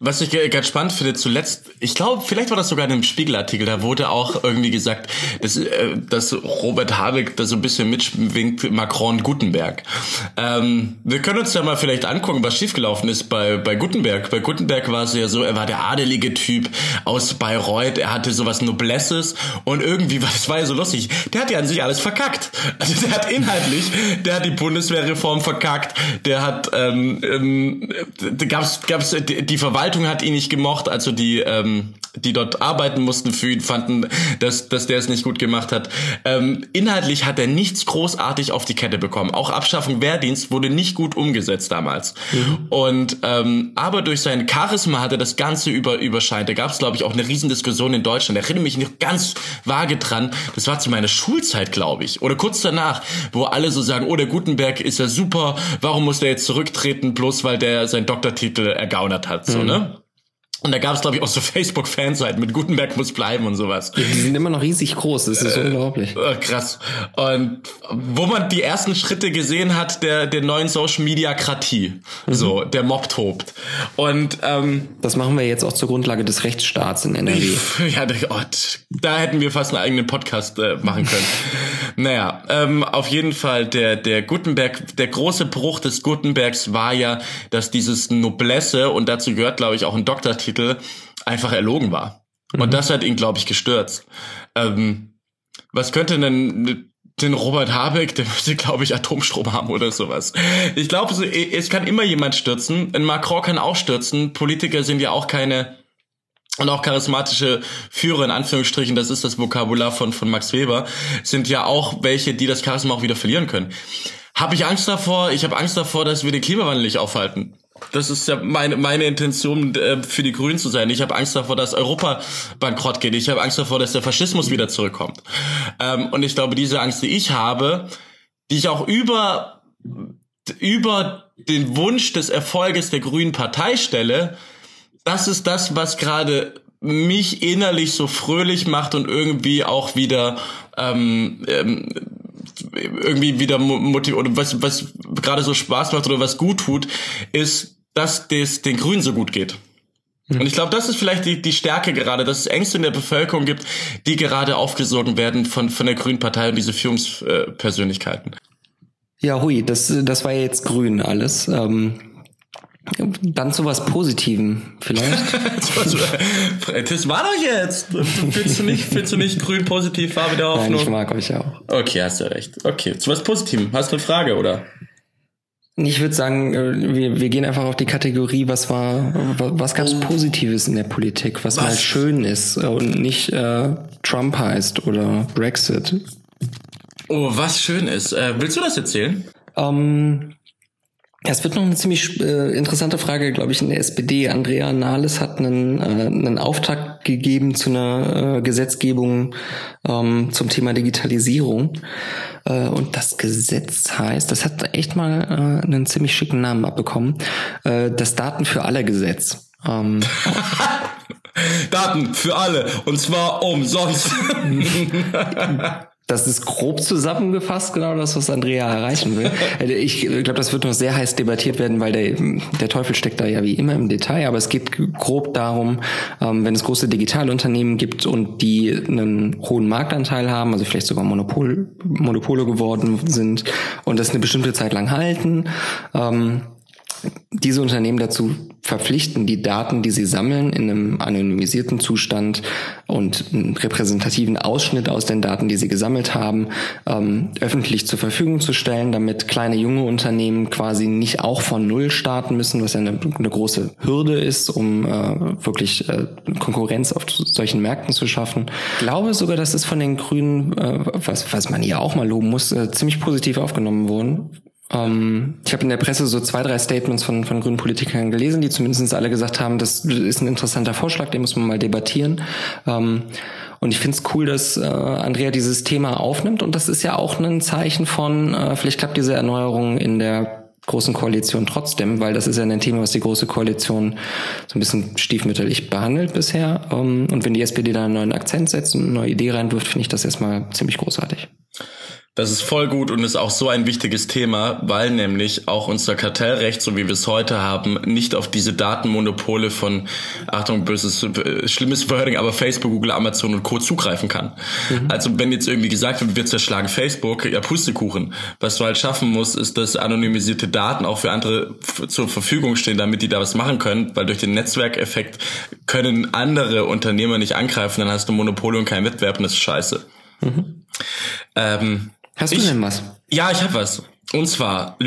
Was ich ganz spannend finde, zuletzt, ich glaube, vielleicht war das sogar in einem Spiegelartikel, da wurde auch irgendwie gesagt, dass, äh, dass Robert Habeck da so ein bisschen mitwinkt, Macron Gutenberg. Ähm, wir können uns ja mal vielleicht angucken, was schiefgelaufen ist bei, bei Gutenberg. Bei Gutenberg war es ja so, er war der adelige Typ aus Bayreuth, er hatte sowas Noblesses und irgendwie, das war ja so lustig, der hat ja an sich alles verkackt. Also der hat inhaltlich, der hat die Bundeswehrreform verkackt, der hat, ähm, ähm, gab's, gab's die Verwaltung Verwaltung hat ihn nicht gemocht, also die, ähm, die dort arbeiten mussten für ihn, fanden, dass, dass der es nicht gut gemacht hat. Ähm, inhaltlich hat er nichts großartig auf die Kette bekommen. Auch Abschaffung Wehrdienst wurde nicht gut umgesetzt damals. Mhm. Und ähm, aber durch sein Charisma hat er das Ganze über überscheint. Da gab es, glaube ich, auch eine Riesendiskussion in Deutschland. Da erinnere mich noch ganz vage dran. Das war zu meiner Schulzeit, glaube ich. Oder kurz danach, wo alle so sagen, oh, der Gutenberg ist ja super, warum muss der jetzt zurücktreten, bloß weil der seinen Doktortitel ergaunert hat. So, mhm. ne? Und da gab es, glaube ich, auch so Facebook-Fanseiten mit Gutenberg muss bleiben und sowas. Die sind immer noch riesig groß, das ist äh, unglaublich. Äh, krass. Und wo man die ersten Schritte gesehen hat, der, der neuen Social-Media-Kratie. Mhm. So, der Mob tobt. Und ähm, das machen wir jetzt auch zur Grundlage des Rechtsstaats in NRW. ja, oh, da hätten wir fast einen eigenen Podcast äh, machen können. naja, ähm, auf jeden Fall, der, der Gutenberg, der große Bruch des Gutenbergs war ja, dass dieses Noblesse, und dazu gehört, glaube ich, auch ein Doktortitel, Titel einfach erlogen war. Mhm. Und das hat ihn, glaube ich, gestürzt. Ähm, was könnte denn den Robert Habeck, der müsste, glaube ich, Atomstrom haben oder sowas. Ich glaube, es kann immer jemand stürzen. Ein Macron kann auch stürzen. Politiker sind ja auch keine und auch charismatische Führer in Anführungsstrichen, das ist das Vokabular von, von Max Weber, sind ja auch welche, die das Charisma auch wieder verlieren können. Habe ich Angst davor? Ich habe Angst davor, dass wir den Klimawandel nicht aufhalten. Das ist ja meine, meine Intention äh, für die Grünen zu sein. Ich habe Angst davor, dass Europa bankrott geht. Ich habe Angst davor, dass der Faschismus wieder zurückkommt. Ähm, und ich glaube, diese Angst, die ich habe, die ich auch über, über den Wunsch des Erfolges der Grünen Partei stelle, das ist das, was gerade mich innerlich so fröhlich macht und irgendwie auch wieder ähm, ähm, irgendwie wieder motiviert oder was, was gerade so Spaß macht oder was gut tut, ist, dass es den Grünen so gut geht. Und ich glaube, das ist vielleicht die, die Stärke gerade, dass es Ängste in der Bevölkerung gibt, die gerade aufgesogen werden von, von der Grünen Partei und diese Führungspersönlichkeiten. Ja, hui, das, das war jetzt grün alles. Ähm, dann zu was Positivem vielleicht. das war doch jetzt. Findest du nicht, findest du nicht grün positiv, Farbe der Hoffnung? Nein, ich mag euch auch. Okay, hast du recht. Okay, zu was Positivem. Hast du eine Frage, oder? Ich würde sagen, äh, wir, wir gehen einfach auf die Kategorie, was war, was gab es oh. Positives in der Politik, was, was, mal schön ist und nicht äh, Trump heißt oder Brexit. Oh, was schön ist. Äh, willst du das erzählen? Ähm, es wird noch eine ziemlich äh, interessante Frage, glaube ich, in der SPD. Andrea Nahles hat einen, äh, einen Auftakt gegeben zu einer äh, Gesetzgebung ähm, zum Thema Digitalisierung. Äh, und das Gesetz heißt, das hat echt mal äh, einen ziemlich schicken Namen abbekommen, äh, das Daten für alle Gesetz. Ähm, Daten für alle und zwar umsonst. Das ist grob zusammengefasst genau das, was Andrea erreichen will. Also ich glaube, das wird noch sehr heiß debattiert werden, weil der, der Teufel steckt da ja wie immer im Detail. Aber es geht grob darum, ähm, wenn es große Digitalunternehmen gibt und die einen hohen Marktanteil haben, also vielleicht sogar Monopol, Monopole geworden sind und das eine bestimmte Zeit lang halten, ähm, diese Unternehmen dazu verpflichten, die Daten, die sie sammeln, in einem anonymisierten Zustand und einen repräsentativen Ausschnitt aus den Daten, die sie gesammelt haben, ähm, öffentlich zur Verfügung zu stellen, damit kleine junge Unternehmen quasi nicht auch von Null starten müssen, was ja eine, eine große Hürde ist, um äh, wirklich äh, Konkurrenz auf solchen Märkten zu schaffen. Ich glaube sogar, dass es von den Grünen, äh, was, was man hier auch mal loben muss, äh, ziemlich positiv aufgenommen wurden. Ähm, ich habe in der Presse so zwei, drei Statements von, von grünen Politikern gelesen, die zumindest alle gesagt haben, das ist ein interessanter Vorschlag, den muss man mal debattieren. Ähm, und ich finde es cool, dass äh, Andrea dieses Thema aufnimmt. Und das ist ja auch ein Zeichen von, äh, vielleicht klappt diese Erneuerung in der großen Koalition trotzdem, weil das ist ja ein Thema, was die große Koalition so ein bisschen stiefmütterlich behandelt bisher. Ähm, und wenn die SPD da einen neuen Akzent setzt und eine neue Idee reinwirft, finde ich das erstmal ziemlich großartig. Das ist voll gut und ist auch so ein wichtiges Thema, weil nämlich auch unser Kartellrecht, so wie wir es heute haben, nicht auf diese Datenmonopole von, Achtung, böses, äh, schlimmes Wording, aber Facebook, Google, Amazon und Co. zugreifen kann. Mhm. Also wenn jetzt irgendwie gesagt wird, wir zerschlagen Facebook, ja Pustekuchen. Was du halt schaffen musst, ist, dass anonymisierte Daten auch für andere zur Verfügung stehen, damit die da was machen können, weil durch den Netzwerkeffekt können andere Unternehmer nicht angreifen, dann hast du Monopole und kein Wettbewerb und das ist scheiße. Mhm. Ähm, Hast du denn was? Ja, ich habe was. Und zwar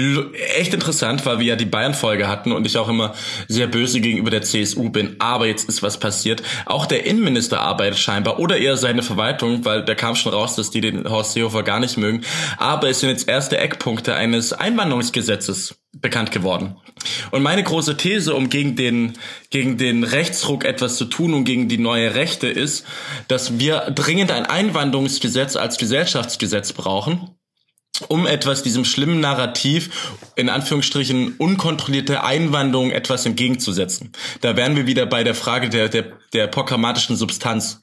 echt interessant, weil wir ja die Bayern-Folge hatten und ich auch immer sehr böse gegenüber der CSU bin. Aber jetzt ist was passiert. Auch der Innenminister arbeitet scheinbar oder eher seine Verwaltung, weil da kam schon raus, dass die den Horst Seehofer gar nicht mögen. Aber es sind jetzt erste Eckpunkte eines Einwanderungsgesetzes bekannt geworden. Und meine große These, um gegen den, gegen den Rechtsruck etwas zu tun und gegen die neue Rechte ist, dass wir dringend ein Einwanderungsgesetz als Gesellschaftsgesetz brauchen um etwas diesem schlimmen Narrativ, in Anführungsstrichen unkontrollierte Einwanderung etwas entgegenzusetzen. Da wären wir wieder bei der Frage der, der, der programmatischen Substanz.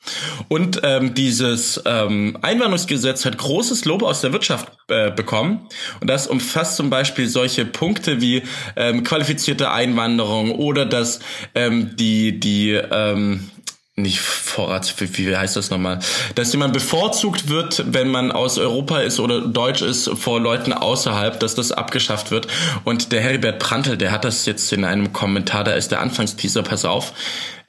Und ähm, dieses ähm, Einwanderungsgesetz hat großes Lob aus der Wirtschaft äh, bekommen. Und das umfasst zum Beispiel solche Punkte wie ähm, qualifizierte Einwanderung oder dass ähm, die, die ähm, nicht Vorrats, wie, wie heißt das nochmal? Dass jemand bevorzugt wird, wenn man aus Europa ist oder deutsch ist, vor Leuten außerhalb, dass das abgeschafft wird. Und der Heribert Prantl, der hat das jetzt in einem Kommentar, da ist der Anfangsteaser, pass auf.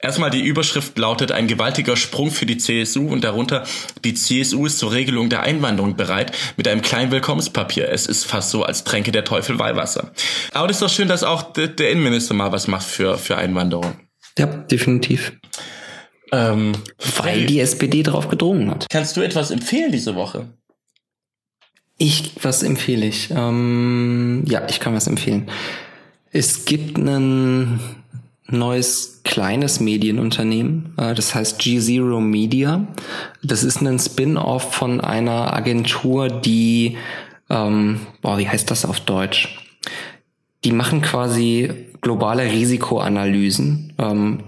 Erstmal die Überschrift lautet ein gewaltiger Sprung für die CSU und darunter die CSU ist zur Regelung der Einwanderung bereit mit einem kleinen Willkommenspapier. Es ist fast so, als tränke der Teufel Weihwasser. Aber das ist doch schön, dass auch der Innenminister mal was macht für, für Einwanderung. Ja, definitiv. Ähm, Weil die SPD drauf gedrungen hat. Kannst du etwas empfehlen diese Woche? Ich, was empfehle ich? Ähm, ja, ich kann was empfehlen. Es gibt ein neues kleines Medienunternehmen, äh, das heißt G-Zero Media. Das ist ein Spin-off von einer Agentur, die, ähm, boah, wie heißt das auf Deutsch? Die machen quasi globale Risikoanalysen ähm,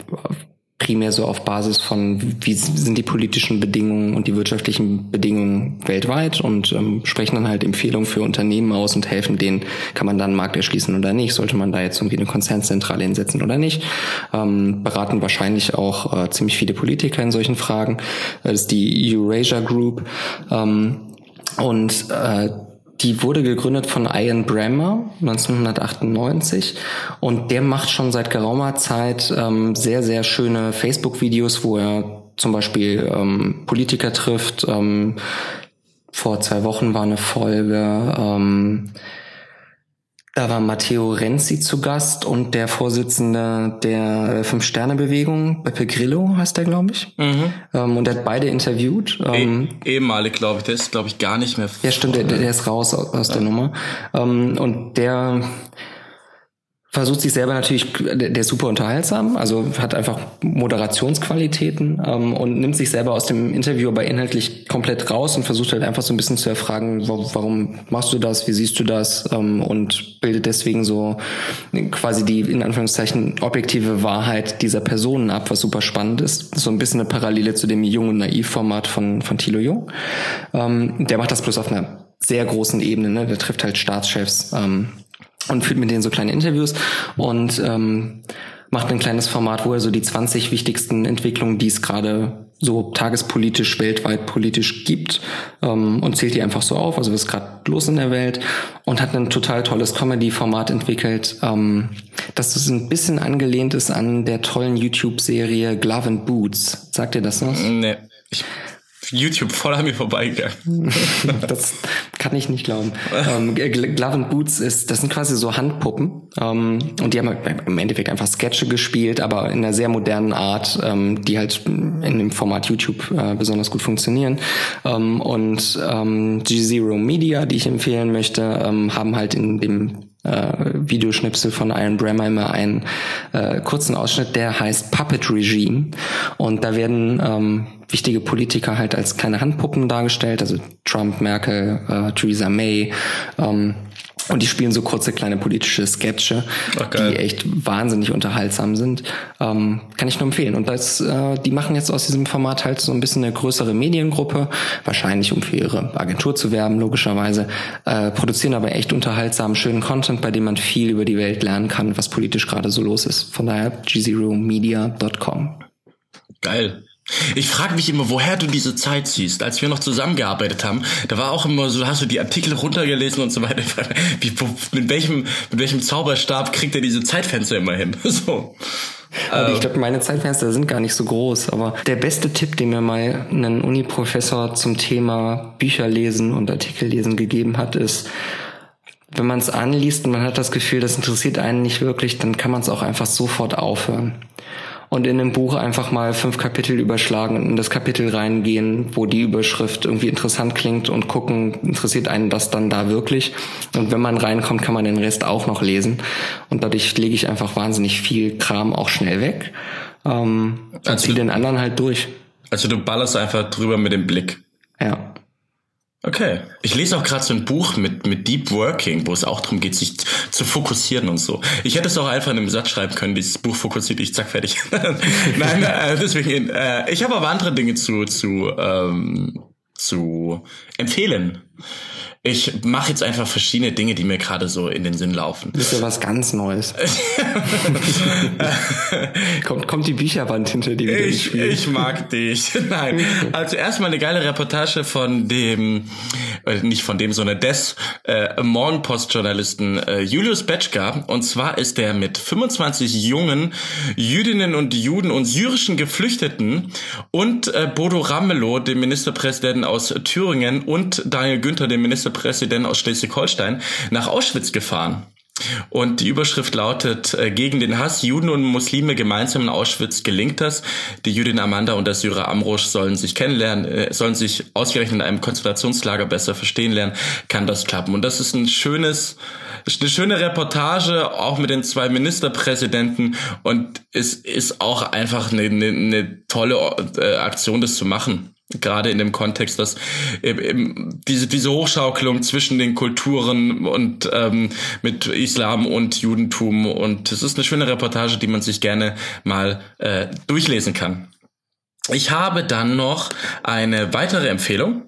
primär so auf Basis von, wie sind die politischen Bedingungen und die wirtschaftlichen Bedingungen weltweit und ähm, sprechen dann halt Empfehlungen für Unternehmen aus und helfen denen, kann man dann Markt erschließen oder nicht, sollte man da jetzt irgendwie eine Konzernzentrale hinsetzen oder nicht. Ähm, beraten wahrscheinlich auch äh, ziemlich viele Politiker in solchen Fragen. Das ist die Eurasia Group. Ähm, und äh, die wurde gegründet von Ian Bremmer 1998 und der macht schon seit geraumer Zeit ähm, sehr, sehr schöne Facebook-Videos, wo er zum Beispiel ähm, Politiker trifft. Ähm, vor zwei Wochen war eine Folge. Ähm, da war Matteo Renzi zu Gast und der Vorsitzende der äh, Fünf-Sterne-Bewegung, Beppe Grillo heißt der, glaube ich. Mhm. Ähm, und er hat beide interviewt. Ähm, e ehemalig, glaube ich. Der ist, glaube ich, gar nicht mehr. Ja, stimmt, der, der ist raus aus, aus ja. der Nummer. Ähm, und der versucht sich selber natürlich, der ist super unterhaltsam, also hat einfach Moderationsqualitäten ähm, und nimmt sich selber aus dem Interview aber inhaltlich komplett raus und versucht halt einfach so ein bisschen zu erfragen, warum machst du das, wie siehst du das ähm, und bildet deswegen so quasi die in Anführungszeichen objektive Wahrheit dieser Personen ab, was super spannend ist. So ein bisschen eine Parallele zu dem Jung- und Naiv-Format von, von Thilo Jung. Ähm, der macht das bloß auf einer sehr großen Ebene, ne? der trifft halt Staatschefs, ähm, und führt mit denen so kleine Interviews und ähm, macht ein kleines Format, wo er so die 20 wichtigsten Entwicklungen, die es gerade so tagespolitisch, weltweit politisch gibt ähm, und zählt die einfach so auf, also was ist gerade los in der Welt und hat ein total tolles Comedy-Format entwickelt, ähm, das ist ein bisschen angelehnt ist an der tollen YouTube-Serie Glove and Boots. Sagt ihr das was? Nee. Ich YouTube voll an mir vorbeigegangen. das kann ich nicht glauben. ähm, Glove and Boots ist, das sind quasi so Handpuppen. Ähm, und die haben im Endeffekt einfach Sketche gespielt, aber in einer sehr modernen Art, ähm, die halt in dem Format YouTube äh, besonders gut funktionieren. Ähm, und ähm, G-Zero Media, die ich empfehlen möchte, ähm, haben halt in dem äh, Videoschnipsel von Iron Brammer immer einen äh, kurzen Ausschnitt, der heißt Puppet Regime. Und da werden ähm, wichtige Politiker halt als kleine Handpuppen dargestellt, also Trump, Merkel, äh, Theresa May, ähm, und die spielen so kurze kleine politische Sketche, die echt wahnsinnig unterhaltsam sind. Ähm, kann ich nur empfehlen. Und das, äh, die machen jetzt aus diesem Format halt so ein bisschen eine größere Mediengruppe, wahrscheinlich um für ihre Agentur zu werben, logischerweise, äh, produzieren aber echt unterhaltsamen, schönen Content, bei dem man viel über die Welt lernen kann, was politisch gerade so los ist. Von daher gzeromedia.com. Geil. Ich frage mich immer, woher du diese Zeit siehst. Als wir noch zusammengearbeitet haben, da war auch immer so, hast du die Artikel runtergelesen und so weiter. Wie, mit welchem, mit welchem Zauberstab kriegt er diese Zeitfenster immer hin? So. Also ich glaube, meine Zeitfenster sind gar nicht so groß, aber der beste Tipp, den mir mal ein Uni-Professor zum Thema Bücher lesen und Artikel lesen gegeben hat, ist, wenn man es anliest und man hat das Gefühl, das interessiert einen nicht wirklich, dann kann man es auch einfach sofort aufhören und in einem Buch einfach mal fünf Kapitel überschlagen und in das Kapitel reingehen, wo die Überschrift irgendwie interessant klingt und gucken, interessiert einen das dann da wirklich? Und wenn man reinkommt, kann man den Rest auch noch lesen. Und dadurch lege ich einfach wahnsinnig viel Kram auch schnell weg ähm, also ziehe den anderen halt durch. Also du ballerst einfach drüber mit dem Blick. Ja. Okay. Ich lese auch gerade so ein Buch mit, mit Deep Working, wo es auch darum geht, sich zu fokussieren und so. Ich hätte es auch einfach in einem Satz schreiben können, dieses Buch fokussiert dich, zack, fertig. Nein, äh, deswegen, äh, ich habe aber andere Dinge zu, zu, ähm, zu empfehlen. Ich mache jetzt einfach verschiedene Dinge, die mir gerade so in den Sinn laufen. Das ist ja was ganz Neues. kommt, kommt die Bücherwand hinter dir wieder ich, ich mag dich. Nein. Also erstmal eine geile Reportage von dem, äh, nicht von dem, sondern des äh, Morgenpost-Journalisten äh, Julius Betschka. Und zwar ist der mit 25 jungen Jüdinnen und Juden und syrischen Geflüchteten und äh, Bodo Ramelow, dem Ministerpräsidenten aus Thüringen und Daniel Günther, dem Ministerpräsidenten Ministerpräsident aus Schleswig-Holstein, nach Auschwitz gefahren. Und die Überschrift lautet, äh, gegen den Hass Juden und Muslime gemeinsam in Auschwitz gelingt das. Die Jüdin Amanda und der Syrer Amrosch sollen sich kennenlernen, äh, sollen sich ausgerechnet in einem Konzentrationslager besser verstehen lernen. Kann das klappen? Und das ist ein schönes, eine schöne Reportage, auch mit den zwei Ministerpräsidenten. Und es ist auch einfach eine, eine, eine tolle äh, Aktion, das zu machen. Gerade in dem Kontext, dass eben diese, diese Hochschaukelung zwischen den Kulturen und ähm, mit Islam und Judentum und es ist eine schöne Reportage, die man sich gerne mal äh, durchlesen kann. Ich habe dann noch eine weitere Empfehlung.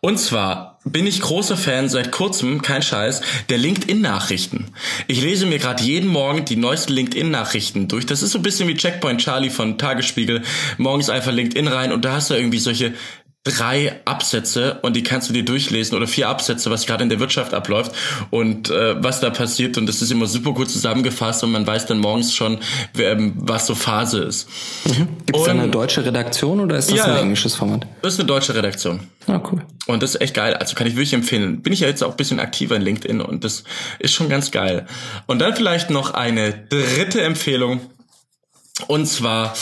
Und zwar bin ich großer Fan seit kurzem, kein Scheiß, der LinkedIn-Nachrichten. Ich lese mir gerade jeden Morgen die neuesten LinkedIn-Nachrichten durch. Das ist so ein bisschen wie Checkpoint Charlie von Tagesspiegel. Morgens einfach LinkedIn rein und da hast du irgendwie solche drei Absätze und die kannst du dir durchlesen oder vier Absätze, was gerade in der Wirtschaft abläuft und äh, was da passiert und das ist immer super gut zusammengefasst und man weiß dann morgens schon, ähm, was so Phase ist. Mhm. Gibt es da eine deutsche Redaktion oder ist das ja, ein englisches Format? Das ist eine deutsche Redaktion. Ah, cool. Und das ist echt geil. Also kann ich wirklich empfehlen. Bin ich ja jetzt auch ein bisschen aktiver in LinkedIn und das ist schon ganz geil. Und dann vielleicht noch eine dritte Empfehlung. Und zwar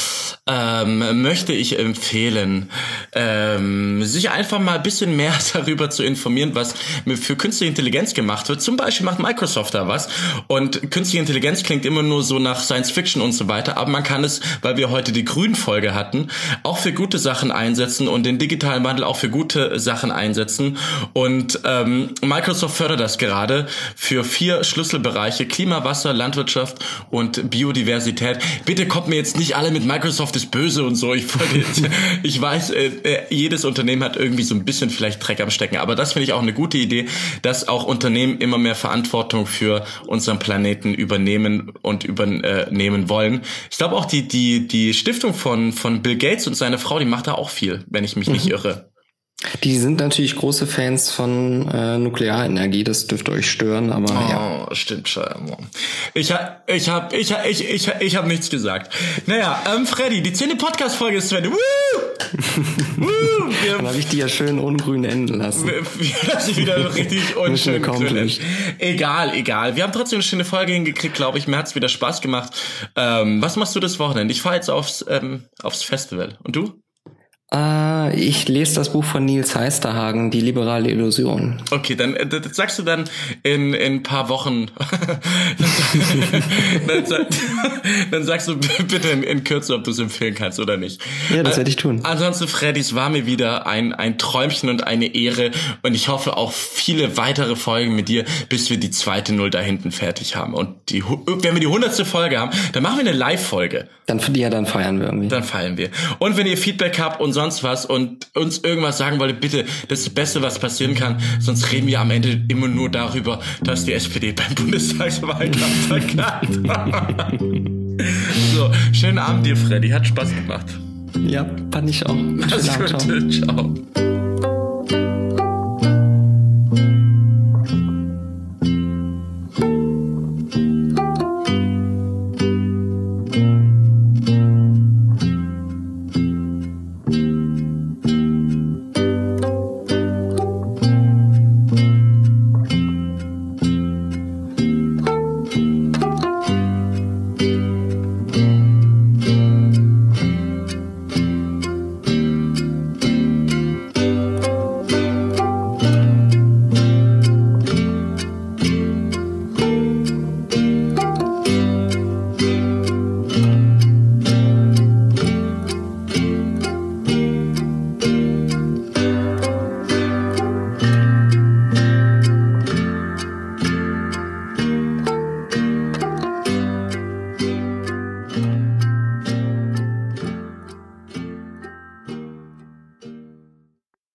ähm, möchte ich empfehlen, ähm, sich einfach mal ein bisschen mehr darüber zu informieren, was für künstliche Intelligenz gemacht wird. Zum Beispiel macht Microsoft da was und künstliche Intelligenz klingt immer nur so nach Science Fiction und so weiter, aber man kann es, weil wir heute die Grün-Folge hatten, auch für gute Sachen einsetzen und den digitalen Wandel auch für gute Sachen einsetzen. Und ähm, Microsoft fördert das gerade für vier Schlüsselbereiche Klima, Wasser, Landwirtschaft und Biodiversität. Bitte kommt mir jetzt nicht alle mit Microsoft ist böse und so. Ich, ich weiß, äh, äh, jedes Unternehmen hat irgendwie so ein bisschen vielleicht Dreck am Stecken. Aber das finde ich auch eine gute Idee, dass auch Unternehmen immer mehr Verantwortung für unseren Planeten übernehmen und übernehmen wollen. Ich glaube auch die, die, die Stiftung von, von Bill Gates und seine Frau, die macht da auch viel, wenn ich mich mhm. nicht irre. Die sind natürlich große Fans von äh, Nuklearenergie, das dürfte euch stören, aber oh, ja. stimmt schon. Ich hab, ich hab, ich hab, ich, ich, ich hab nichts gesagt. Naja, ähm, Freddy, die zehnte Podcast-Folge ist zu Ende. Woo! Woo! Dann habe ich die ja schön ungrün enden lassen. Wir, wir lassen wieder richtig unschön grün Egal, egal. Wir haben trotzdem eine schöne Folge hingekriegt, glaube ich. Mir hat's wieder Spaß gemacht. Ähm, was machst du das Wochenende? Ich fahre jetzt aufs, ähm, aufs Festival. Und du? Äh, ich lese das Buch von Nils Heisterhagen, Die liberale Illusion. Okay, dann äh, das sagst du dann in in ein paar Wochen. dann, dann, sagst du bitte in, in Kürze, ob du es empfehlen kannst oder nicht. Ja, das werde ich tun. Ansonsten, Freddy, es war mir wieder ein ein Träumchen und eine Ehre und ich hoffe auch viele weitere Folgen mit dir, bis wir die zweite Null da hinten fertig haben. Und die, wenn wir die hundertste Folge haben, dann machen wir eine Live-Folge. Dann, ja, dann feiern wir irgendwie. Dann feiern wir. Und wenn ihr Feedback habt und sonst was und uns irgendwas sagen wollt, bitte, das ist das Beste, was passieren kann. Sonst reden wir am Ende immer nur darüber, dass die SPD beim Bundestagswahlkampf verkackt. so, schönen Abend dir, Freddy. Hat Spaß gemacht. Ja, fand ich auch. Mach's gut. Ciao. ciao.